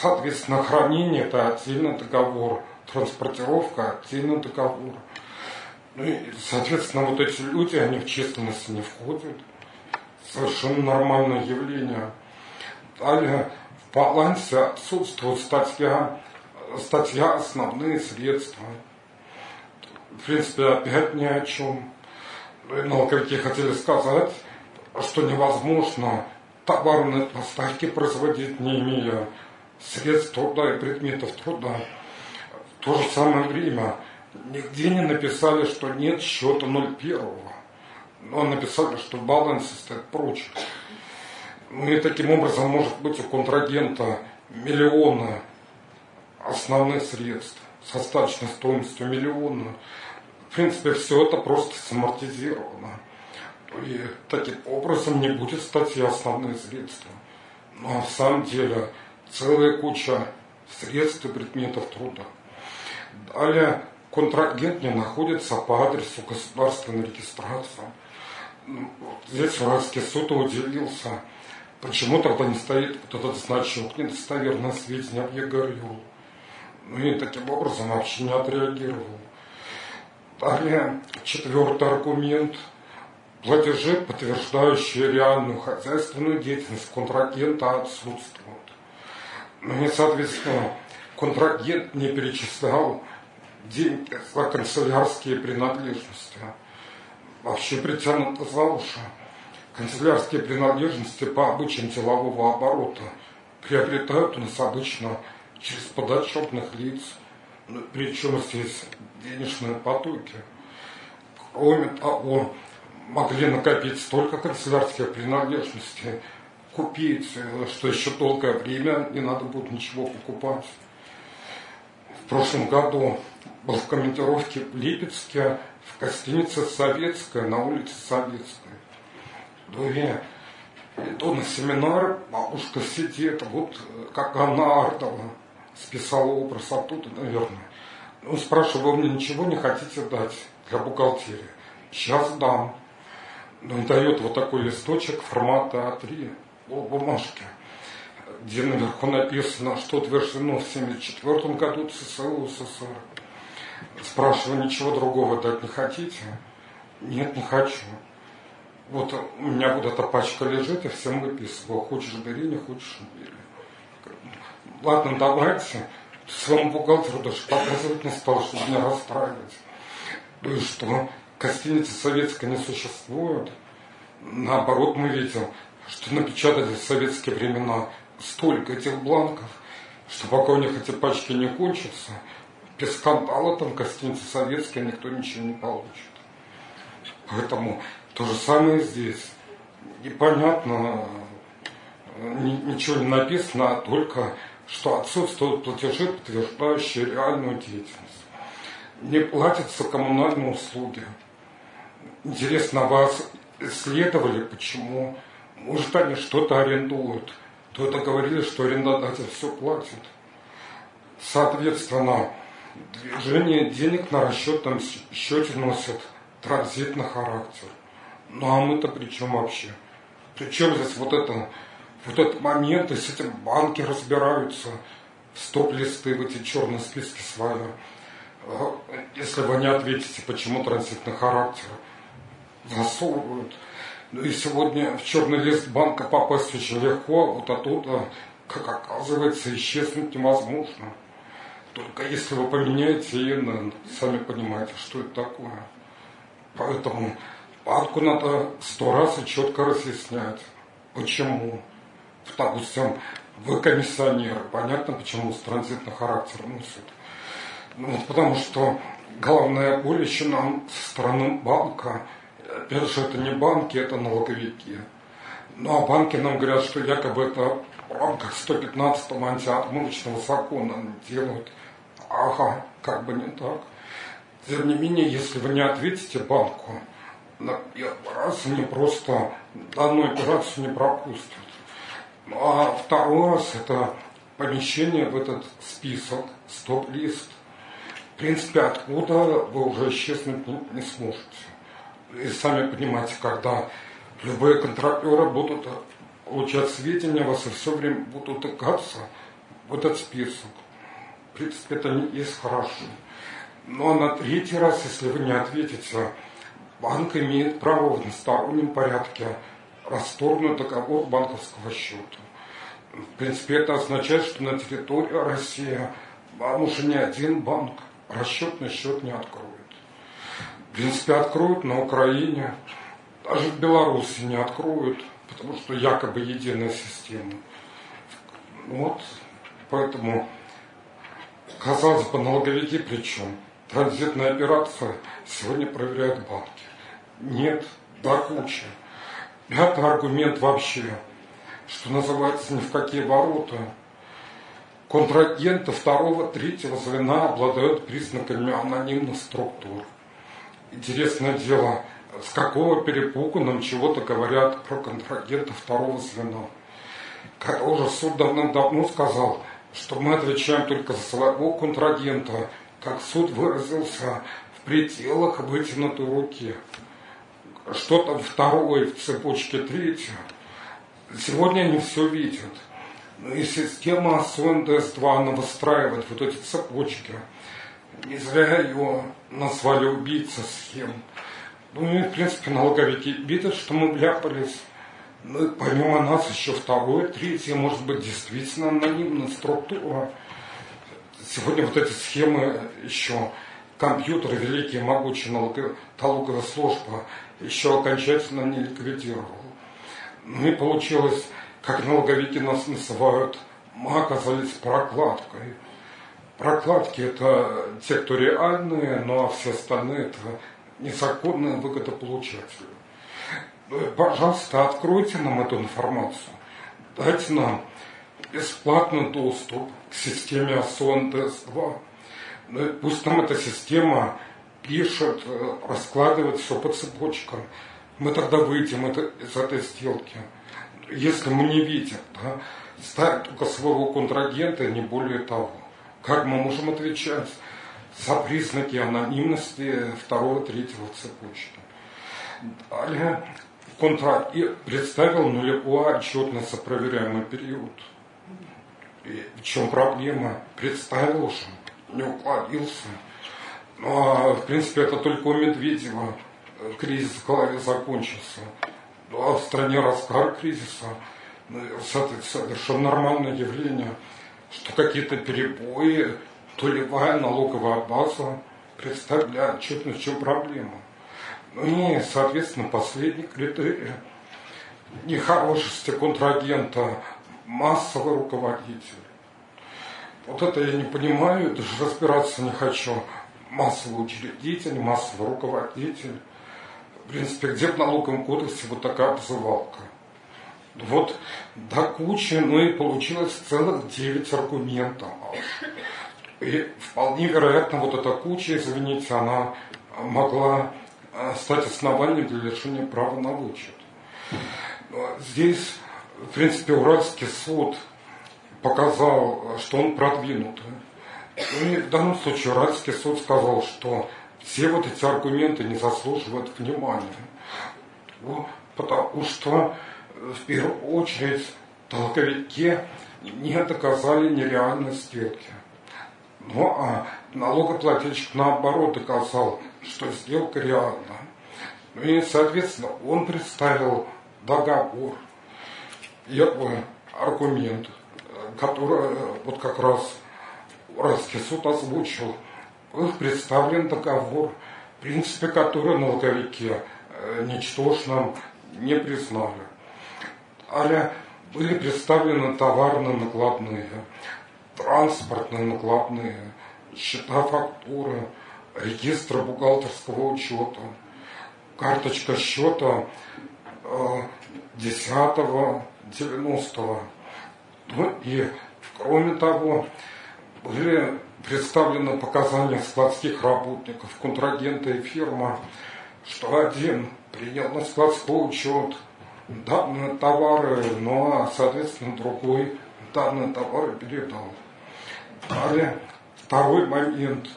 Соответственно, хранение – это отдельный договор, транспортировка – отдельный договор. Ну и, соответственно, вот эти люди, они в численность не входят. Совершенно нормальное явление. Далее в балансе отсутствует статья, статья «Основные средства». В принципе, опять ни о чем. Но, как я хотели сказать, что невозможно товарные поставки производить, не имея средств труда и предметов труда. В то же самое время нигде не написали, что нет счета 01. Но написали, что в балансе стоит прочее. Ну и таким образом может быть у контрагента миллионы основных средств с остаточной стоимостью миллиона. В принципе, все это просто самортизировано. И таким образом не будет статьи основные средства. Но на самом деле целая куча средств и предметов труда. Далее контрагент не находится по адресу государственной регистрации. Ну, здесь Уральский суд уделился. Почему тогда не стоит вот этот значок недостоверное сведения об ЕГРЮ? Ну и таким образом вообще не отреагировал. Далее, четвертый аргумент. Платежи, подтверждающие реальную хозяйственную деятельность контрагента, отсутствуют. Ну и, соответственно, контрагент не перечислял деньги за канцелярские принадлежности. Вообще притянуто за уши. Канцелярские принадлежности по обычаям делового оборота приобретают у нас обычно через подотчетных лиц, ну, причем здесь денежные потоки. Кроме того, могли накопить столько канцелярских принадлежностей, купить, что еще долгое время не надо будет ничего покупать. В прошлом году был в командировке в Липецке, в гостинице «Советская», на улице Советской. Две иду на семинар, бабушка сидит, вот как Анна Артова списала образ оттуда, наверное. Ну, спрашиваю, вы мне ничего не хотите дать для бухгалтерии? Сейчас дам. Ну, и дает вот такой листочек формата А3, бумажки, где наверху написано, что утверждено в 1974 году ЦСУ СССР. Спрашиваю, ничего другого дать не хотите? Нет, не хочу. Вот у меня вот эта пачка лежит, и всем выписываю. Хочешь бери, не хочешь бери. Ладно, давайте. Своему бухгалтеру даже показывать не стал, чтобы не расстраивать. Ну что? Гостиницы советской не существует. Наоборот, мы видим, что напечатали в советские времена столько этих бланков, что пока у них эти пачки не кончатся, без скандала там в гостинице советская никто ничего не получит. Поэтому то же самое здесь. Непонятно, ничего не написано, а только что отсутствуют платежи, подтверждающие реальную деятельность. Не платятся коммунальные услуги. Интересно, вас исследовали, почему? Может, они что-то арендуют. То-то говорили, что арендодатель все платит. Соответственно, движение денег на расчетном счете носит транзитный характер. Ну а мы-то при чем вообще? Причем здесь вот это, вот этот момент, и с этим банки разбираются, стоп-листы в эти черные списки свои. А, если вы не ответите, почему транзитный характер, засовывают. Ну и сегодня в черный лист банка попасть очень легко, вот оттуда, как оказывается, исчезнуть невозможно. Только если вы поменяете ИНН, сами понимаете, что это такое. Поэтому банку надо сто раз и четко разъяснять, почему. Допустим, вы комиссионер, понятно, почему с транзитный характер носит. Ну, вот потому что главная боль еще нам со стороны банка, опять же, это не банки, это налоговики. Ну а банки нам говорят, что якобы это в рамках 115-го антиотмывочного закона делают. Ага, как бы не так. Тем не менее, если вы не ответите банку, на первый раз они просто данную операцию не пропустят. Ну а второй раз это помещение в этот список, стоп-лист. В принципе, откуда вы уже исчезнуть не, сможете. И сами понимаете, когда любые контролеры будут получать сведения, вас и все время будут тыкаться в этот список. В принципе, это не есть хорошо. Но на третий раз, если вы не ответите, банк имеет право в одностороннем порядке расторгнуть договор банковского счета. В принципе, это означает, что на территории России вам уже ни один банк расчетный счет не откроет. В принципе, откроют на Украине, даже в Беларуси не откроют, потому что якобы единая система. Вот, поэтому, казалось бы, налоговики причем. Транзитная операция сегодня проверяют банки. Нет, да куча. Пятый аргумент вообще, что называется ни в какие ворота. Контрагенты второго, третьего звена обладают признаками анонимных структур. Интересное дело, с какого перепугу нам чего-то говорят про контрагента второго звена. Как уже суд давным-давно сказал, что мы отвечаем только за своего контрагента, как суд выразился, в пределах вытянутой руки что-то второе в цепочке третье. Сегодня они все видят. Ну и система СОНДС-2, она выстраивает вот эти цепочки. Не зря ее назвали убийца схем. Ну и, в принципе, налоговики видят, что мы вляпались. Ну и помимо нас еще второе, третье, может быть, действительно анонимная структура. Сегодня вот эти схемы еще компьютеры, великие, могучие налоговая служба еще окончательно не ликвидировал. Ну и получилось, как налоговики нас называют, мы оказались прокладкой. Прокладки это те, кто реальные, ну а все остальные это незаконные выгодополучатели. Пожалуйста, откройте нам эту информацию. Дайте нам бесплатный доступ к системе ОСОН ДС-2. Ну, пусть нам эта система пишет, э, раскладывает все по цепочкам. Мы тогда выйдем это, из этой сделки. Если мы не видим, да, ставим только своего контрагента, не более того. Как мы можем отвечать за признаки анонимности второго, третьего цепочки? Далее контракт и представил нулевую отчетность за проверяемый период. И в чем проблема? Представил же, не укладился. Ну, а, в принципе, это только у Медведева кризис в голове закончился. А в стране разгар кризиса. Ну, совершенно нормальное явление, что какие-то перебои, толевая налоговая база представляет отчетность, в чем проблема. Ну и, соответственно, последний критерий нехорошести контрагента массовый руководитель. Вот это я не понимаю, даже разбираться не хочу массовый учредитель, массовый руководитель. В принципе, где в налоговом кодексе вот такая обзывалка? Вот до кучи, ну и получилось целых 9 аргументов. И вполне вероятно, вот эта куча, извините, она могла э, стать основанием для лишения права на вычет. Здесь, в принципе, Уральский суд показал, что он продвинутый. И в данном случае Уральский суд сказал, что все вот эти аргументы не заслуживают внимания. Потому что в первую очередь толковики не доказали нереальность сделки. Ну а налогоплательщик наоборот доказал, что сделка реальна. Ну и, соответственно, он представил договор, первый аргумент, который вот как раз Уральский суд озвучил, был представлен договор, в принципе, который налоговики э, ничтожным не признали. Але были представлены товарные накладные, транспортные накладные, счета фактуры, регистр бухгалтерского учета, карточка счета 10 90 ну и кроме того, были представлены показания складских работников, контрагента и фирма, что один принял на складской учет данные товары, ну а, соответственно, другой данные товары передал. Далее, второй момент.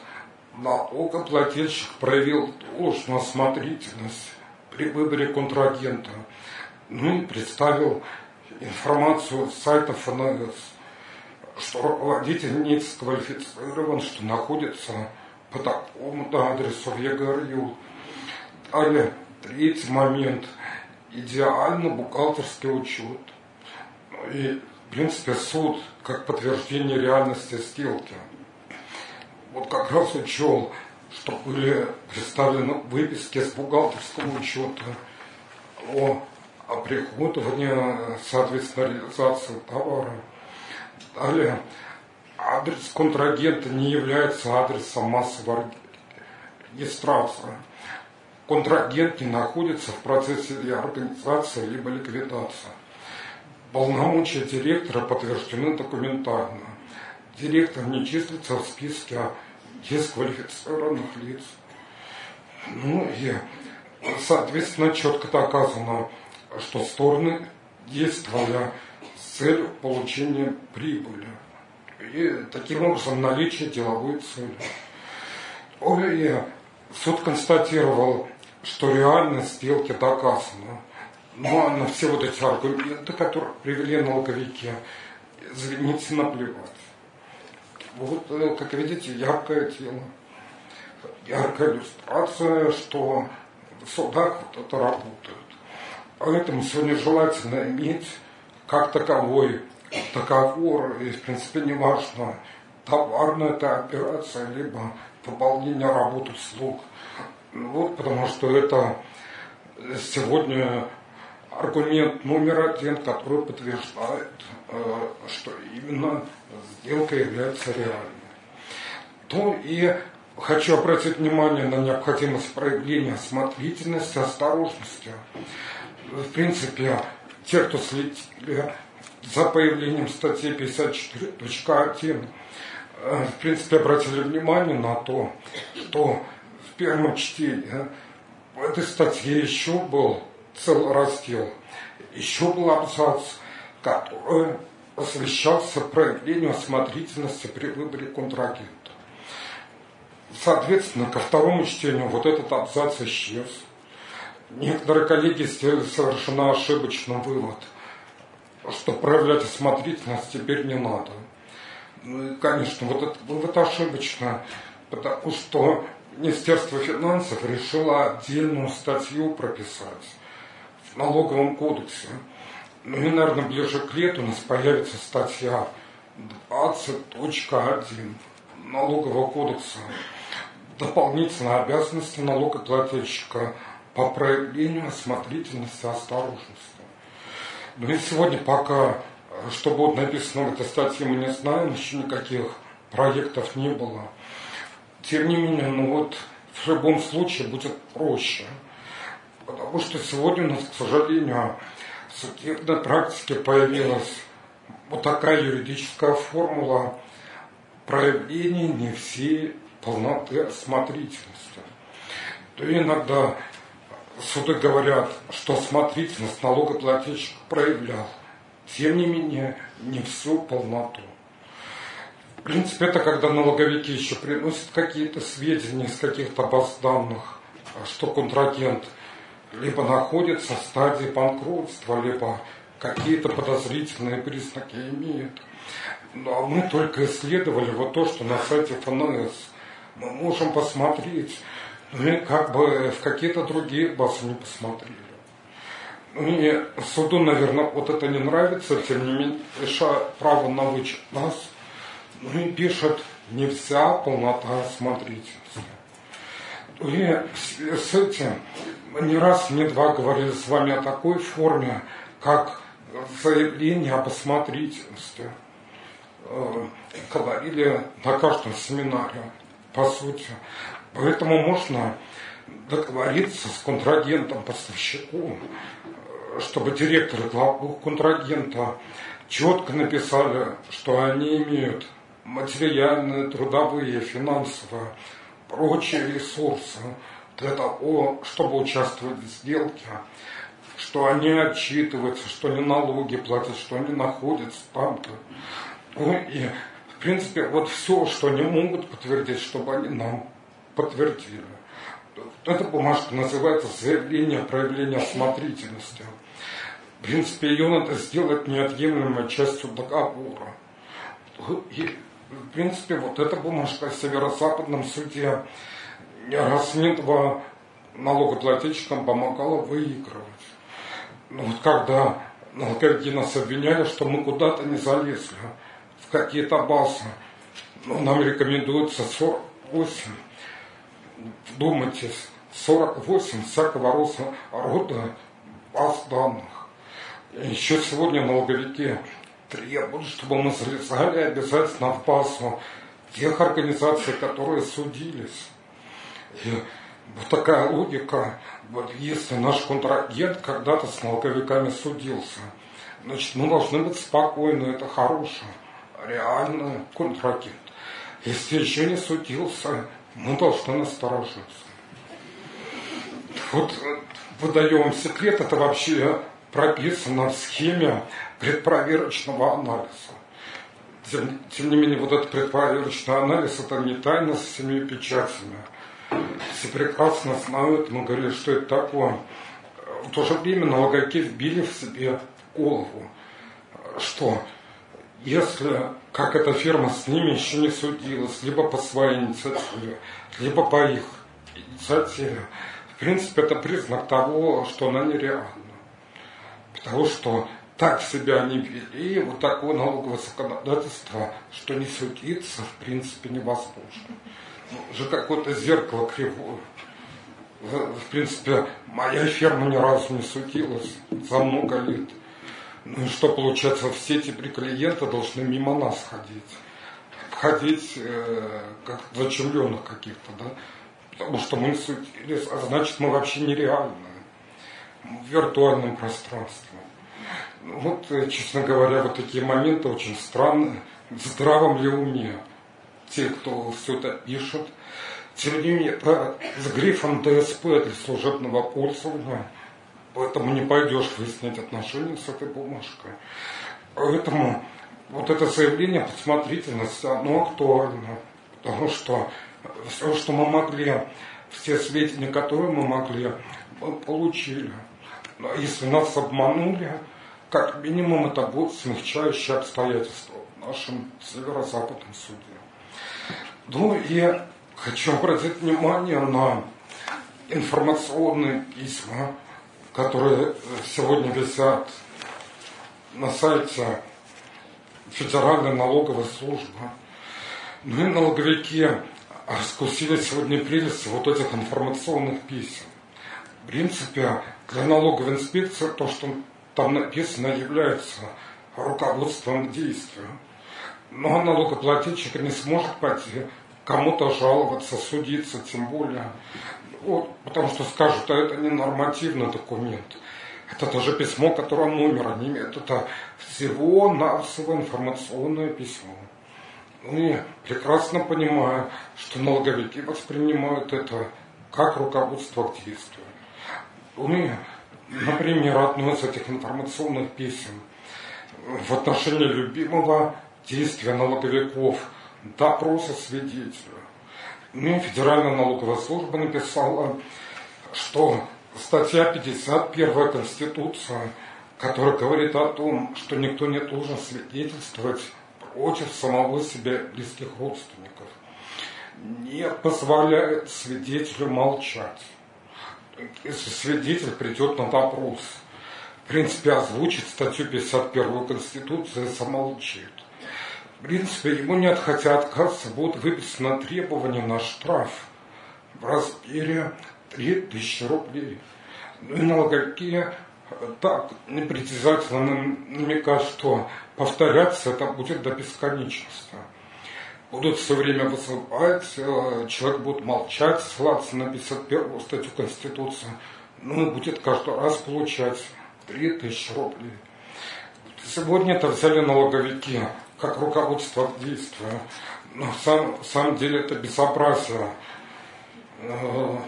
Налогоплательщик проявил должную осмотрительность при выборе контрагента. Ну и представил информацию с сайта ФНС, что руководитель не сквалифицирован, что находится по такому-то адресу в ЕГРЮ. Далее, третий момент. Идеально бухгалтерский учет. И, в принципе, суд как подтверждение реальности сделки. Вот как раз учел, что были представлены выписки с бухгалтерского учета о приходование, соответственно, реализации товара. Далее, адрес контрагента не является адресом массовой регистрации. Контрагент не находится в процессе реорганизации либо ликвидации. Полномочия директора подтверждены документально. Директор не числится в списке дисквалифицированных лиц. Ну и, соответственно, четко доказано, что стороны действовали с целью получения прибыли. И таким образом наличие деловой цели. И суд констатировал, что реальность сделки доказана. Но на все вот эти аргументы, которые привели налоговики, извините, наплевать. Вот, э, как видите, яркое тело. Яркая иллюстрация, что в судах вот это работает. Поэтому сегодня желательно иметь как таковой договор, и в принципе не важно, товарная это операция, либо выполнение работы услуг. Ну вот, потому что это сегодня аргумент номер один, который подтверждает, э, что именно сделка является реальной. То и хочу обратить внимание на необходимость проявления осмотрительности, осторожности в принципе, те, кто следили за появлением статьи 54.1, э, в принципе, обратили внимание на то, что в первом чтении в этой статье еще был целый раздел, еще был абзац, который посвящался проявлению осмотрительности при выборе контрагента. Соответственно, ко второму чтению вот этот абзац исчез – Некоторые коллеги сделали совершенно ошибочный вывод, что проявлять осмотрительность теперь не надо. Ну и, конечно, вот этот вывод ошибочно, потому что Министерство финансов решило отдельную статью прописать в налоговом кодексе. Ну и, наверное, ближе к лету у нас появится статья 20.1 налогового кодекса. Дополнительные обязанности налогоплательщика – по проявлению осмотрительности, осторожности. Но и сегодня пока, что будет написано в этой статье, мы не знаем, еще никаких проектов не было. Тем не менее, ну вот в любом случае будет проще. Потому что сегодня у нас, к сожалению, в судебной практике появилась вот такая юридическая формула проявления не всей полноты осмотрительности. То иногда суды говорят, что смотрительность налогоплательщик проявлял. Тем не менее, не всю полноту. В принципе, это когда налоговики еще приносят какие-то сведения из каких-то баз данных, что контрагент либо находится в стадии банкротства, либо какие-то подозрительные признаки имеет. А мы только исследовали вот то, что на сайте ФНС. Мы можем посмотреть, мы как бы в какие-то другие базы не посмотрели. Мне суду, наверное, вот это не нравится, тем не менее, решая право на вычет нас, ну пишет не вся полнота смотрительности. И с этим не раз, не два говорили с вами о такой форме, как заявление об осмотрительности. Э, говорили на каждом семинаре, по сути. Поэтому можно договориться с контрагентом, поставщиком, чтобы директор и главбух контрагента четко написали, что они имеют материальные, трудовые, финансовые, прочие ресурсы для того, чтобы участвовать в сделке, что они отчитываются, что они налоги платят, что они находятся там-то. Ну и, в принципе, вот все, что они могут подтвердить, чтобы они нам подтвердили. Эта бумажка называется заявление проявления осмотрительности. В принципе, ее надо сделать неотъемлемой частью договора. И, в принципе, вот эта бумажка в северо-западном суде Расминтова налогоплательщикам помогала выигрывать. Ну вот когда налоговики нас обвиняли, что мы куда-то не залезли, в какие-то базы, ну, нам рекомендуется 48, вдумайтесь, 48 всякого рода баз данных. Еще сегодня налоговики требуют, чтобы мы залезали обязательно в базу тех организаций, которые судились. И вот такая логика, вот если наш контрагент когда-то с налоговиками судился, значит, мы должны быть спокойны, это хороший, реальный контрагент. Если еще не судился, мы должны насторожиться. Вот выдаем секрет, это вообще прописано в схеме предпроверочного анализа. Тем, тем не менее, вот этот предпроверочный анализ, это не тайна с семи печатями. Все прекрасно знают, мы говорили, что это такое. В то же время налоговики вбили в себе голову, что если, как эта фирма с ними еще не судилась, либо по своей инициативе, либо по их инициативе, в принципе, это признак того, что она нереальна. Потому что так себя они вели, вот такое налоговое законодательство, что не судиться в принципе невозможно. Ну, уже какое-то зеркало кривое. В принципе, моя ферма ни разу не судилась за много лет. Ну что получается, все эти клиента должны мимо нас ходить. Ходить э, как зачумленных каких-то, да? Потому что мы не судились, а значит мы вообще нереальные в виртуальном пространстве. Вот, э, честно говоря, вот такие моменты очень странные. В здравом ли уме те, кто все это пишет. Тем не менее, это с грифом ДСП для служебного пользования, поэтому не пойдешь выяснять отношения с этой бумажкой. Поэтому вот это заявление подсмотрительности, оно актуально, потому что все, что мы могли, все сведения, которые мы могли, мы получили. Но если нас обманули, как минимум это будет смягчающее обстоятельство в нашем северо-западном суде. Ну и хочу обратить внимание на информационные письма, которые сегодня висят на сайте Федеральной налоговой службы. Ну и налоговики раскусили сегодня прелесть вот этих информационных писем. В принципе, для налоговой инспекции то, что там написано, является руководством к действию. Но налогоплательщик не сможет пойти кому-то жаловаться, судиться, тем более. Вот, потому что скажут, а это не нормативный документ. Это тоже письмо, которое номера не имеет. Это всего-навсего информационное письмо. И прекрасно понимаю, что налоговики воспринимают это как руководство к действию. И Например, одно из этих информационных писем в отношении любимого действия налоговиков допроса свидетеля. Ну, Федеральная налоговая служба написала, что статья 51 Конституции, которая говорит о том, что никто не должен свидетельствовать против самого себя близких родственников, не позволяет свидетелю молчать если свидетель придет на допрос, в принципе, озвучит статью 51 Конституции и замолчит. В принципе, ему нет, хотя отказ будет выписано требование на штраф в размере 3000 рублей. Ну и налоговики так непритязательно намекать, что повторяться это будет до бесконечности. Будут все время вызывать, э, человек будет молчать, ссылаться на 51 статью Конституции, ну, будет каждый раз получать 3000 рублей. Сегодня это взяли налоговики как руководство к действию. Но на самом, самом деле это безобразие. Э,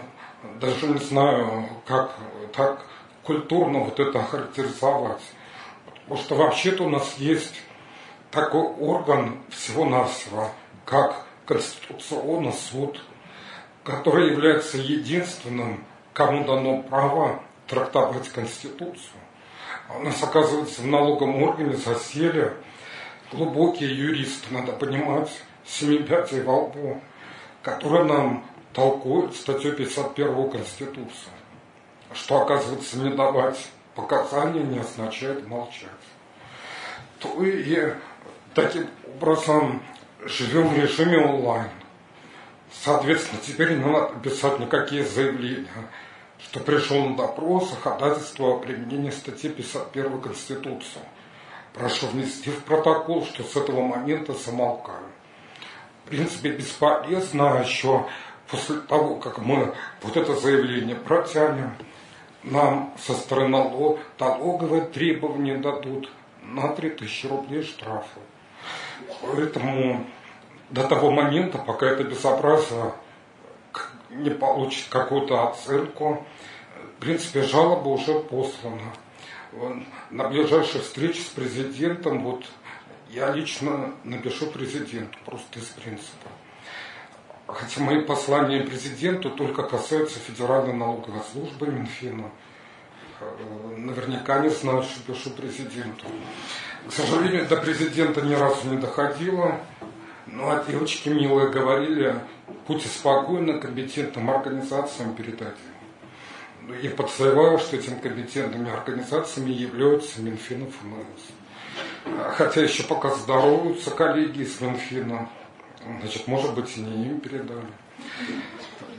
даже не знаю, как так культурно вот это характеризовать. Потому что вообще-то у нас есть такой орган всего-навсего, как Конституционный суд, который является единственным, кому дано право трактовать Конституцию. А у нас, оказывается, в налоговом органе засели глубокие юристы, надо понимать, семи пятей во лбу, которые нам толкуют статью 51 Конституции что, оказывается, не давать показания не означает молчать. То и таким образом живем в режиме онлайн. Соответственно, теперь не надо писать никакие заявления, что пришел на допрос ходатайство о применении статьи 51 Конституции. Прошу внести в протокол, что с этого момента замолкаю. В принципе, бесполезно еще после того, как мы вот это заявление протянем, нам со стороны налоговые требования дадут на 3000 рублей штрафа. Поэтому до того момента, пока это безобразие не получит какую-то оценку, в принципе, жалоба уже послана. На ближайшей встрече с президентом вот я лично напишу президенту, просто из принципа. Хотя мои послания президенту только касаются Федеральной налоговой службы Минфина. Э, наверняка не знают, что пишу президенту. К сожалению, до президента ни разу не доходило. Ну, а девочки милые говорили, будьте спокойны, компетентным организациям передать. И подозреваю, что этими компетентными организациями являются Минфин и ФНС. Хотя еще пока здороваются коллеги из Минфина, Значит, может быть, и не им передали.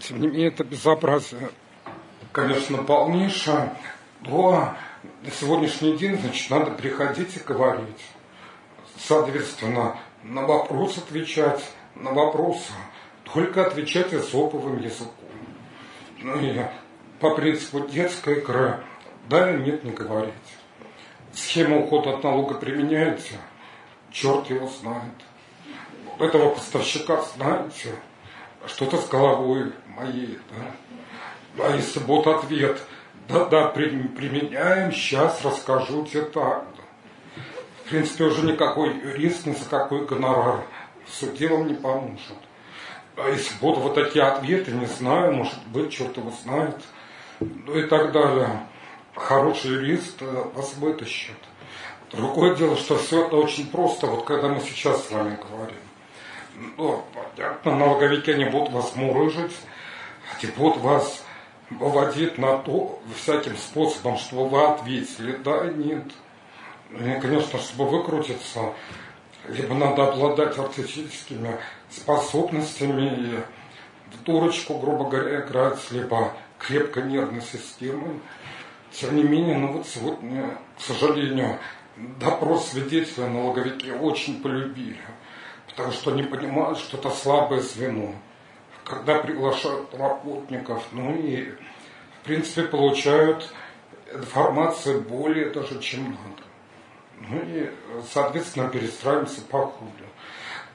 Тем не менее, это безобразие, конечно, полнейшее. Но на сегодняшний день, значит, надо приходить и говорить. Соответственно, на вопрос отвечать, на вопросы только отвечать эсоповым языком. Ну и по принципу детской игры, да или нет, не говорить. Схема ухода от налога применяется, черт его знает этого поставщика, знаете, что-то с головой моей, да? А если будет ответ, да-да, применяем, сейчас расскажу тебе так. В принципе, уже никакой юрист ни за какой гонорар в суде вам не поможет. А если будут вот такие ответы, не знаю, может быть, черт его знает, ну и так далее. Хороший юрист э, вас вытащит. Другое дело, что все это очень просто, вот когда мы сейчас с вами говорим ну, понятно, налоговики не будут вас мурыжить, они будут вас выводить на то всяким способом, чтобы вы ответили, да нет. И, конечно, чтобы выкрутиться, либо надо обладать артистическими способностями и в дурочку, грубо говоря, играть, либо крепко нервной системой. Тем не менее, ну вот сегодня, к сожалению, допрос свидетеля налоговики очень полюбили потому что они понимают, что это слабое звено. Когда приглашают работников, ну и в принципе получают информацию более даже, чем надо. Ну и, соответственно, перестраиваемся по ходу.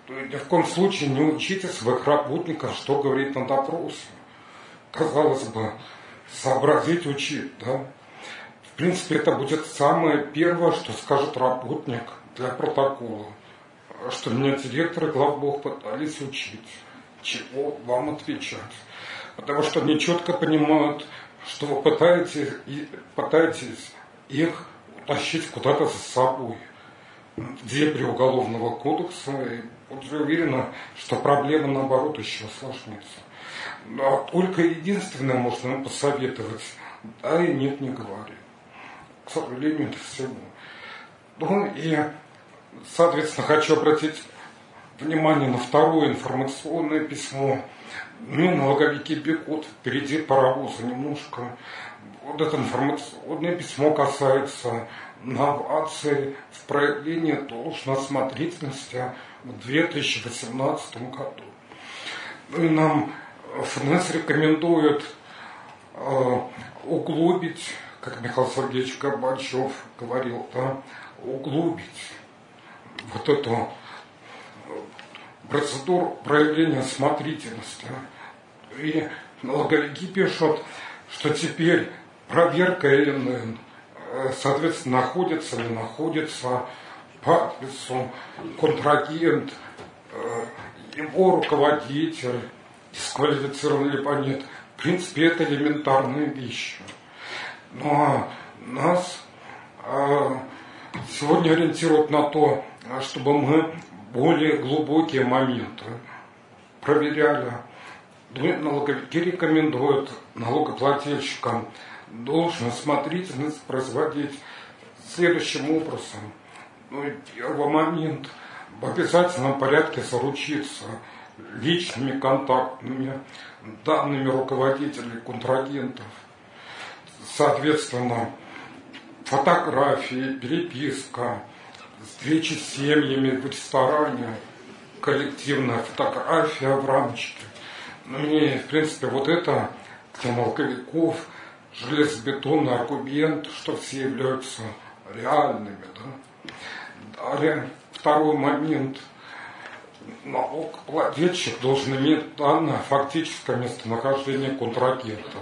Ни в коем случае не учите своих работников, что говорить на допросе. Казалось бы, сообразить учить, да? В принципе, это будет самое первое, что скажет работник для протокола что меня директоры главбух пытались учить, чего вам отвечать. Потому что они четко понимают, что вы пытаетесь, пытаетесь их тащить куда-то за собой. Где при уголовного кодекса, и будьте уверены, что проблема наоборот еще осложнится. Но только единственное можно посоветовать, да и нет, не говори. К сожалению, это всего. Ну и Соответственно, хочу обратить внимание на второе информационное письмо. Ну, налоговики бегут, впереди паровоза немножко. вот это информационное письмо касается новаций в проявлении должной осмотрительности в 2018 году. Ну и нам ФНС рекомендует э, углубить, как Михаил Сергеевич Горбачев говорил, да, углубить вот эту процедуру проявления смотрительности. И налоговики пишут, что теперь проверка ИНН, э, соответственно, находится, не находится по адресу контрагент, э, его руководитель, дисквалифицирован либо нет. В принципе, это элементарные вещи. Но нас э, сегодня ориентируют на то, чтобы мы более глубокие моменты проверяли. Налоговики рекомендуют налогоплательщикам должен осмотрительность производить следующим образом. Ну, первый момент в обязательном порядке заручиться личными контактными данными руководителей контрагентов. Соответственно, фотографии, переписка, встречи с семьями в ресторане, коллективная фотография в рамочке. Ну и, в принципе, вот это для налоговиков железобетонный аргумент, что все являются реальными. Да? Далее, второй момент. Налогоплательщик должен иметь данное фактическое местонахождение контрагента,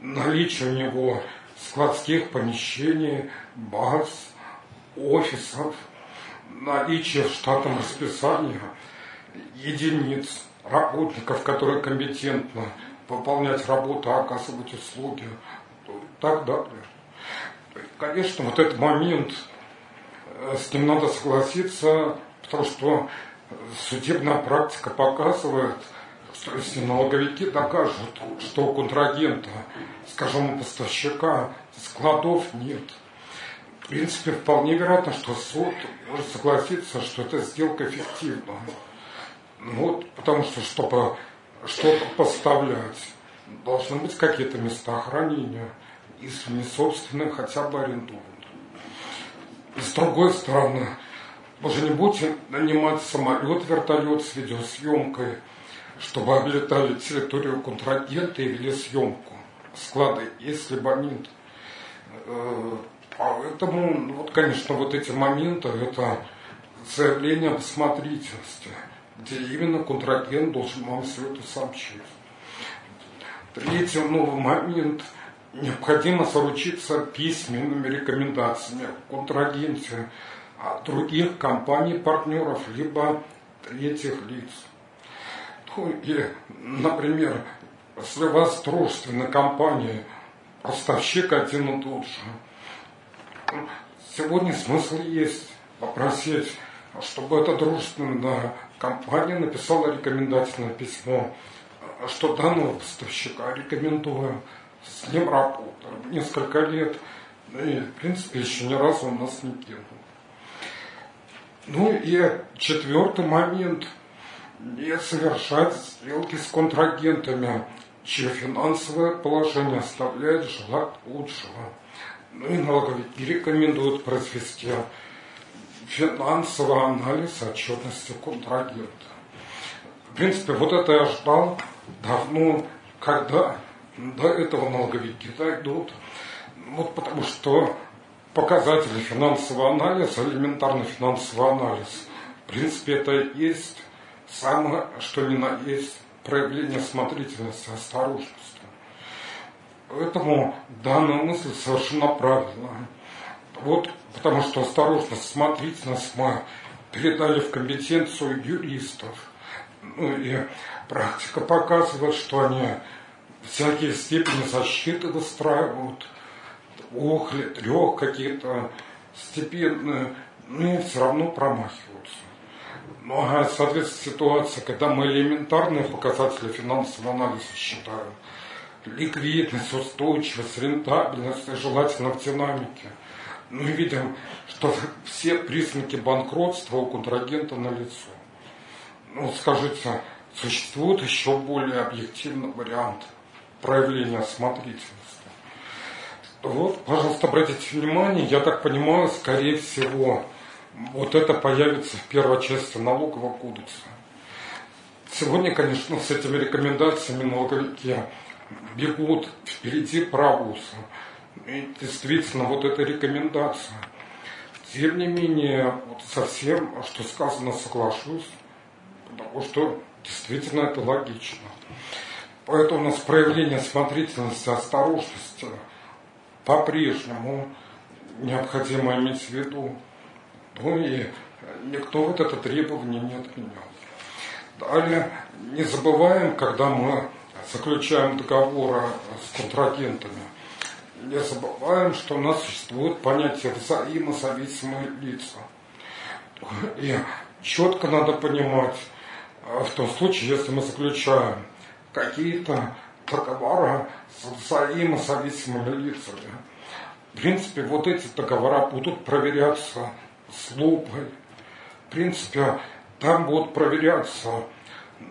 наличие у него складских помещений, баз, офисов, наличие в штатном расписании единиц работников, которые компетентно выполнять работу, оказывать услуги так далее. Конечно, вот этот момент, э, с ним надо согласиться, потому что судебная практика показывает, что если налоговики докажут, что у контрагента, скажем, у поставщика складов нет, в принципе, вполне вероятно, что суд может согласиться, что эта сделка эффективна. Ну вот, потому что, чтобы что-то поставлять, должны быть какие-то места хранения, если не собственные, хотя бы арендованные. С другой стороны, же не будете нанимать самолет, вертолет с видеосъемкой, чтобы облетали территорию контрагента и вели съемку. Склады есть либо нет. Э, поэтому, ну, вот, конечно, вот эти моменты, это заявление об осмотрительности, где именно контрагент должен вам все это сообщить. Третий новый момент – необходимо заручиться письменными рекомендациями контрагенте от других компаний-партнеров, либо третьих лиц. Ну, и, например, если у вас дружественная компания, поставщик один и тот же, сегодня смысл есть попросить, чтобы эта дружественная компания написала рекомендательное письмо, что данного поставщика рекомендуем с ним работал несколько лет, и, в принципе, еще ни разу он нас не кинул. Ну и четвертый момент – не совершать сделки с контрагентами, чье финансовое положение оставляет желать лучшего. Ну и налоговики рекомендуют произвести финансовый анализ отчетности контрагента. В принципе, вот это я ждал давно, когда до этого налоговики дойдут. Вот потому что показатели финансового анализа, элементарный финансовый анализ, в принципе, это есть самое, что ни на есть, проявление смотрительности, осторожности. Поэтому данная мысль совершенно правильная. Вот потому что осторожность, смотрительность мы передали в компетенцию юристов. Ну и практика показывает, что они всякие степени защиты выстраивают, охли, трех какие-то степенные, ну все равно промахиваются. Ну а соответственно ситуация, когда мы элементарные показатели финансового анализа считаем, ликвидность, устойчивость, рентабельность, желательно в динамике, мы видим, что все признаки банкротства у контрагента налицо. Ну, скажите, существует еще более объективный вариант – проявления осмотрительности. Вот, пожалуйста, обратите внимание, я так понимаю, скорее всего, вот это появится в первой части налогового кодекса. Сегодня, конечно, с этими рекомендациями налоговики бегут впереди правуса. Действительно, вот эта рекомендация. Тем не менее, вот со всем, что сказано, соглашусь, потому что действительно это логично. Поэтому у нас проявление смотрительности, осторожности по-прежнему необходимо иметь в виду. Ну и никто вот это требование не отменял. Далее, не забываем, когда мы заключаем договоры с контрагентами, не забываем, что у нас существует понятие взаимозависимые лица. И четко надо понимать, а, в том случае, если мы заключаем какие-то договора с взаимозависимыми лицами, в принципе, вот эти договора будут проверяться с лупой. В принципе, там будут проверяться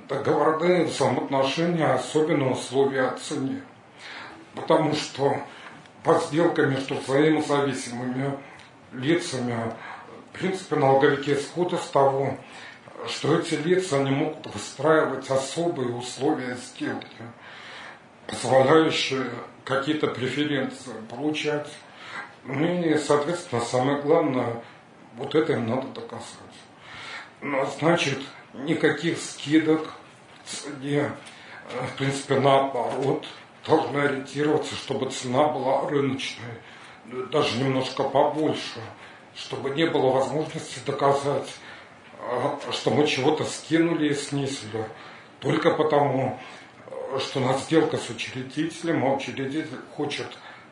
договорные взаимоотношения, особенно условия о цене. Потому что по сделкам между взаимозависимыми лицами, в принципе, налоговики исходят из того, что эти лица не могут выстраивать особые условия сделки, позволяющие какие-то преференции получать. Ну и, соответственно, самое главное, вот это им надо доказать. Ну, значит, никаких скидок цене, э, в принципе, наоборот, должны ориентироваться, чтобы цена была рыночной, даже немножко побольше, чтобы не было возможности доказать, э, что мы чего-то скинули и снизили, только потому, что у нас сделка с учредителем, а учредитель хочет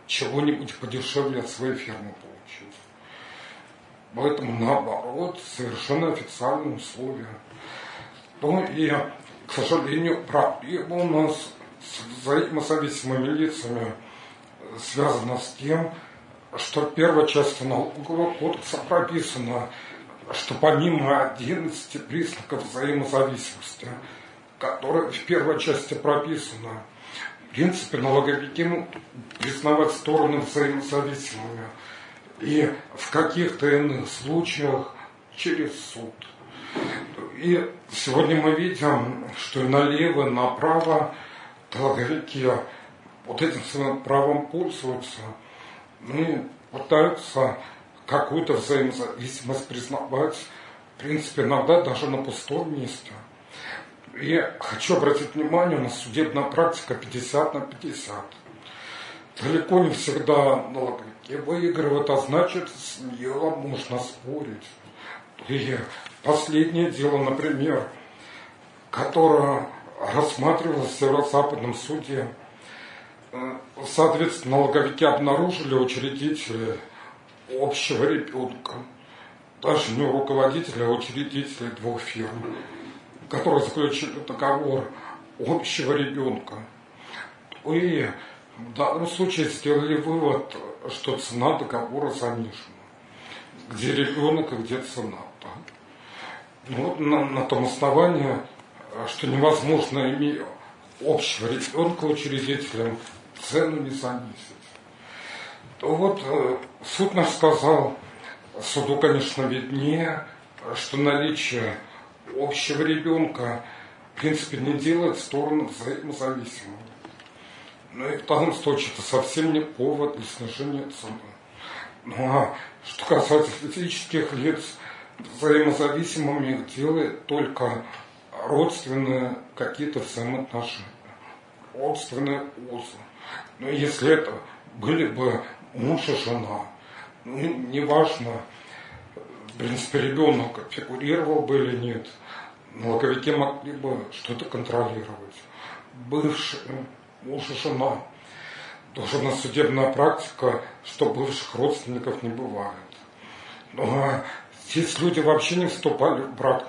чего-нибудь подешевле от своей фирмы получить. Поэтому наоборот, совершенно официальные условия. Ну и, к сожалению, проблема у нас с взаимозависимыми лицами связана с тем, что в первой части налогового кодекса прописано, что помимо 11 признаков взаимозависимости, которые в первой части прописаны, в принципе, налоговики признавать стороны взаимозависимыми и в каких-то иных случаях через суд. И сегодня мы видим, что и налево, направо налоговики вот этим своим правом пользуются, ну и пытаются какую-то взаимозависимость признавать, в принципе, иногда даже на пустом месте. И хочу обратить внимание, у нас судебная практика 50 на 50. Далеко не всегда налоговики выигрывают, а значит, с нее можно спорить. И последнее дело, например, которое рассматривалось в Северо-Западном суде, соответственно, налоговики обнаружили учредители общего ребенка, даже не руководителя, а учредителя двух фирм которые заключили договор общего ребенка. И в данном случае сделали вывод, что цена договора занижена. Где ребенок и где цена. Да? Ну, на, на том основании, что невозможно, имея общего ребенка учредителем, цену не занизить. То вот э, суд наш сказал, суду, конечно, виднее, что наличие общего ребенка, в принципе, не делает сторону взаимозависимыми. Но и в данном случае это совсем не повод для снижения цены. Ну а что касается физических лиц, взаимозависимыми их делает только родственные какие-то взаимоотношения, родственные узы. Но если это были бы муж и жена, ну, неважно, принципе, ребенок фигурировал бы или нет, налоговики могли бы что-то контролировать. Бывший муж и жена. Тоже у нас судебная практика, что бывших родственников не бывает. Но здесь люди вообще не вступали в брак.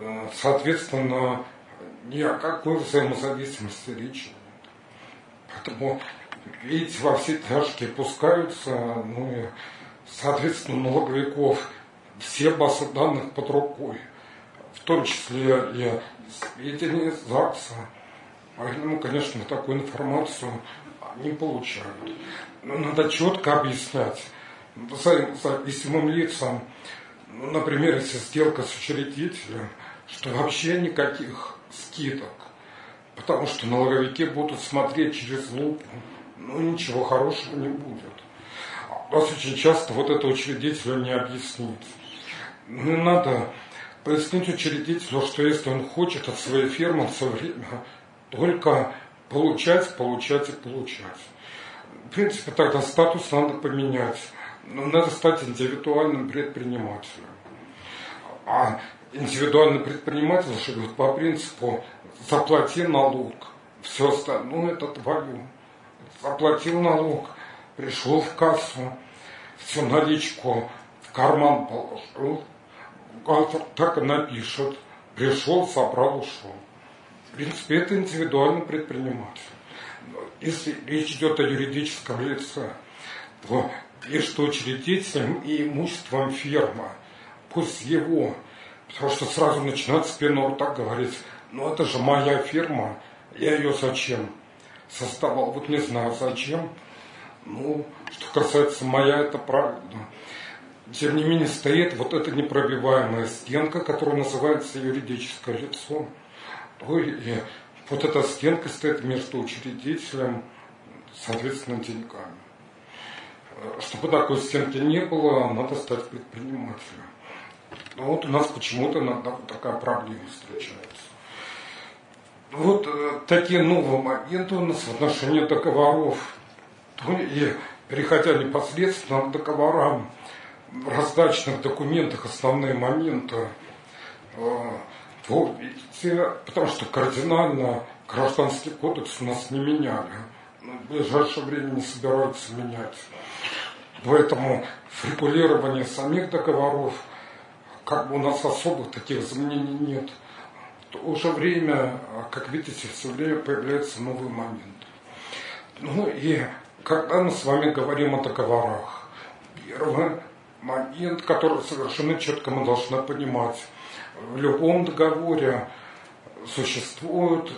Э, соответственно, ни о какой взаимозависимости речи нет. Поэтому, видите, во все тяжкие пускаются, ну и соответственно, налоговиков все базы данных под рукой, в том числе и сведения ЗАГСа. Поэтому, конечно, такую информацию они получают. Но надо четко объяснять зависимым лицам, ну, например, если сделка с учредителем, что вообще никаких скидок, потому что налоговики будут смотреть через лупу, ну ничего хорошего не будет. Нас очень часто вот это учредителю не объяснить. Ну, надо пояснить учредителю, что если он хочет от своей фирмы все время только получать, получать и получать. В принципе, тогда статус надо поменять. Но надо стать индивидуальным предпринимателем. А индивидуальный предприниматель живет по принципу заплати налог, все остальное это твое. Заплатил налог, пришел в кассу, всю наличку в карман положил, бухгалтер так и напишет, пришел, собрал, ушел. В принципе, это индивидуальный предприниматель. Если речь идет о юридическом лице, то пишет учредителем и имуществом фирма, пусть его, потому что сразу начинает с пену так говорить, ну это же моя фирма, я ее зачем создавал, вот не знаю зачем, ну, что касается моя, это правильно. Тем не менее, стоит вот эта непробиваемая стенка, которая называется юридическое лицо. И вот эта стенка стоит между учредителем, соответственно, деньгами. Чтобы такой стенки не было, надо стать предпринимателем. Но вот у нас почему-то такая проблема встречается. Вот э, такие новые моменты у нас в отношении договоров. И переходя непосредственно к договорам, в раздачных документах основные моменты, э, то, потому что кардинально гражданский кодекс у нас не меняли. В ближайшее время не собираются менять. Поэтому в регулировании самих договоров как бы у нас особых таких изменений нет. То же время, как видите, все время появляется новый момент. Ну и когда мы с вами говорим о договорах, первый момент, который совершенно четко мы должны понимать, в любом договоре существуют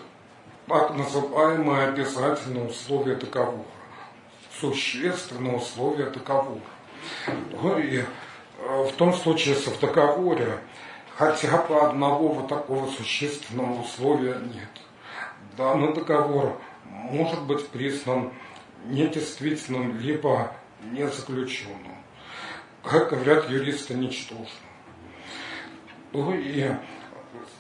так называемые обязательные условия договора, существенные условия договора. Ну и э, в том случае, если в договоре хотя бы одного вот такого существенного условия нет, данный договор может быть признан недействительным, либо незаключенным. Как говорят юристы, ничтожным. Ну и,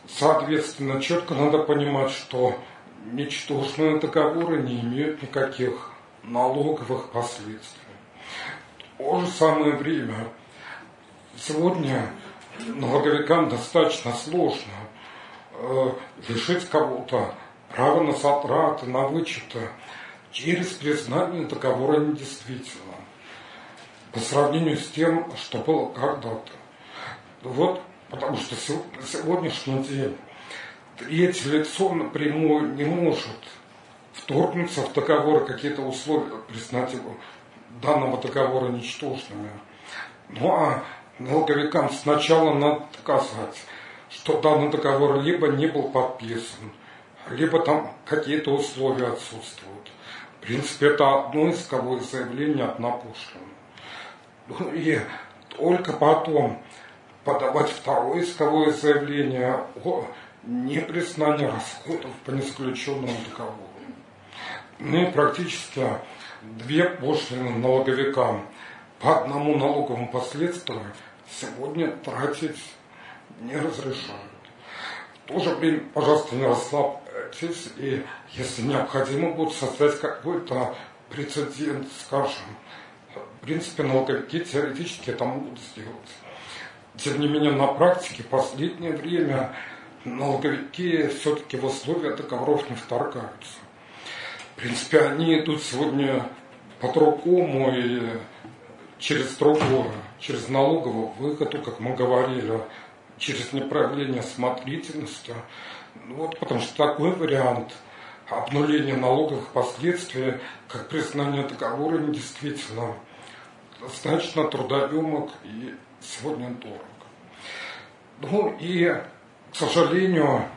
соответственно, четко надо понимать, что ничтожные договоры не имеют никаких налоговых последствий. В то же самое время сегодня налоговикам достаточно сложно э, лишить кого-то права на затраты, на вычеты через признание договора недействительным по сравнению с тем, что было когда-то. Вот, потому что сегодняшний день третье лицо напрямую не может вторгнуться в договор какие-то условия, признать его данного договора ничтожными. Ну а налоговикам сначала надо доказать, что данный договор либо не был подписан, либо там какие-то условия отсутствуют. В принципе, это одно исковое заявление от напошлины. Ну и только потом подавать второе исковое заявление о непризнании расходов по несключенному договору. Ну и практически две пошлины налоговикам по одному налоговому последствию сегодня тратить не разрешают. В то же время, пожалуйста, не расслабьтесь, и если необходимо будет создать какой-то прецедент, скажем, в принципе, налоговики теоретически это могут сделать. Тем не менее, на практике в последнее время налоговики все-таки в условия договоров не вторгаются. В принципе, они идут сегодня по другому и через другое, через налоговую выгоду, как мы говорили, через непроявление смотрительности. Ну, вот, потому что такой вариант обнуления налоговых последствий, как признание договора недействительным, достаточно трудоемок и сегодня дорог. Ну и, к сожалению,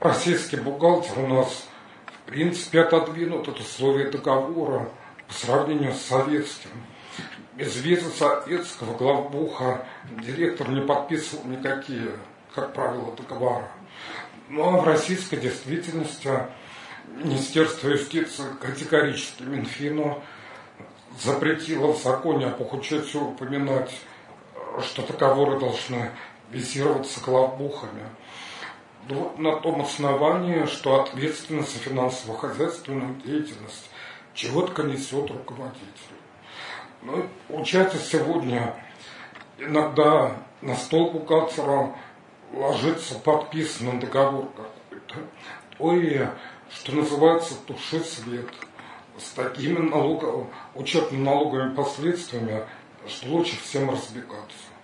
российский бухгалтер у нас в принципе отодвинут это условие договора по сравнению с советским. Без визы советского главбуха директор не подписывал никакие, как правило, договора. Ну а в российской действительности Министерство юстиции категорически Минфину запретило в законе о Пухучете упоминать, что договоры должны визироваться главбухами. Ну, на том основании, что ответственность за финансово-хозяйственную деятельность чего-то несет руководитель. Ну, получается, сегодня иногда на стол бухгалтера ложится подписанный договор какой-то. Ой, что называется, туши свет с такими налогов, учетно-налоговыми последствиями, что лучше всем разбегаться.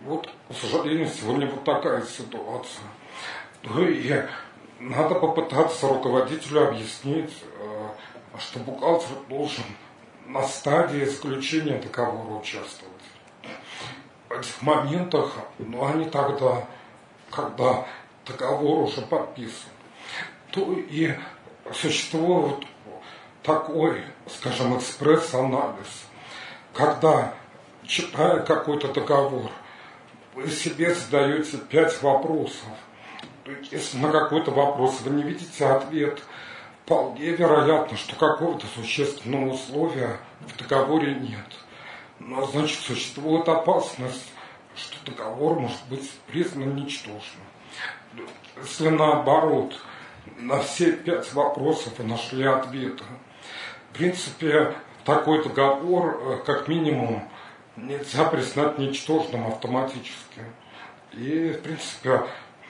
Вот, к сожалению, сегодня вот такая ситуация. Ну и надо попытаться руководителю объяснить, э, что бухгалтер должен на стадии заключения договора участвовать. В этих моментах, ну они тогда, когда договор уже подписан, то и существует такой, скажем, экспресс-анализ, когда, читая какой-то договор, вы себе задаете пять вопросов. Если на какой-то вопрос вы не видите ответ, вполне вероятно, что какого-то существенного условия в договоре нет. Но значит существует опасность, что договор может быть признан ничтожным. Если наоборот, на все пять вопросов вы нашли ответы, в принципе, такой договор, э, как минимум, нельзя признать ничтожным автоматически. И, в принципе,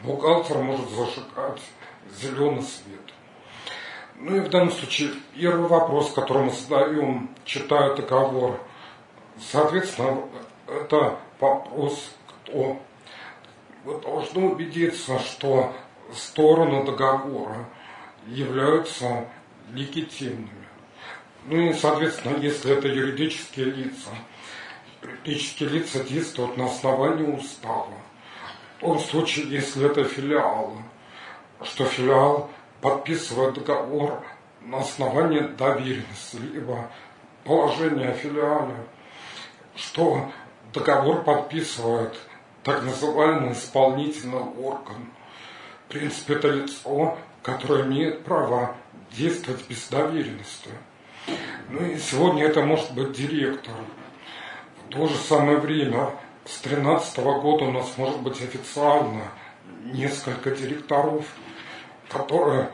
бухгалтер может зажигать зеленый свет. Ну и в данном случае первый вопрос, который мы задаем, читая договор, соответственно, это вопрос, кто. Вы должны убедиться, что стороны договора являются легитимными. Ну и, соответственно, если это юридические лица, юридические лица действуют на основании устава. В том случае, если это филиалы, что филиал подписывает договор на основании доверенности, либо положения о филиале, что договор подписывает так называемый исполнительный орган. В принципе, это лицо, которое имеет право действовать без доверенности. Ну и сегодня это может быть директор. В то же самое время, с 2013 года у нас может быть официально несколько директоров, которые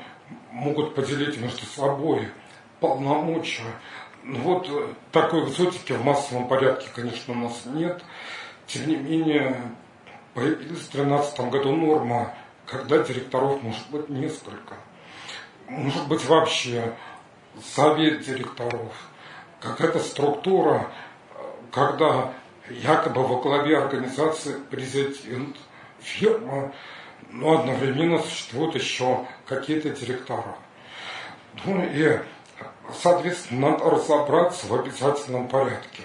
могут поделить между собой полномочия. Ну вот э, такой экзотики в массовом порядке, конечно, у нас нет. Тем не менее, появилась в 2013 году норма, когда директоров может быть несколько. Может быть вообще совет директоров, какая-то структура, когда якобы во главе организации президент, фирма, но одновременно существуют еще какие-то директора. Ну и, соответственно, надо разобраться в обязательном порядке,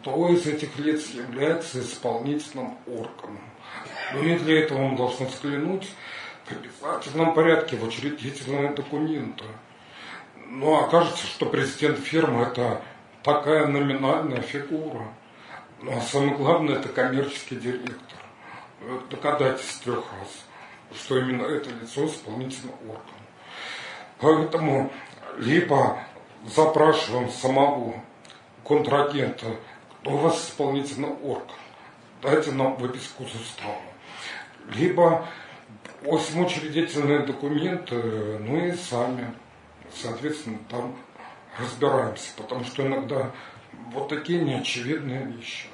кто из этих лиц является исполнительным органом. Ну и для этого мы должны взглянуть в обязательном порядке в учредительные документы – ну, окажется, что президент фирмы это такая номинальная фигура. Ну, а самое главное, это коммерческий директор. Доказательств трех раз, что именно это лицо исполнительный орган. Поэтому либо запрашиваем самого контрагента, кто у вас исполнительный орган, дайте нам выписку из устава. Либо просим учредительные документы, ну и сами соответственно, там разбираемся, потому что иногда вот такие неочевидные вещи.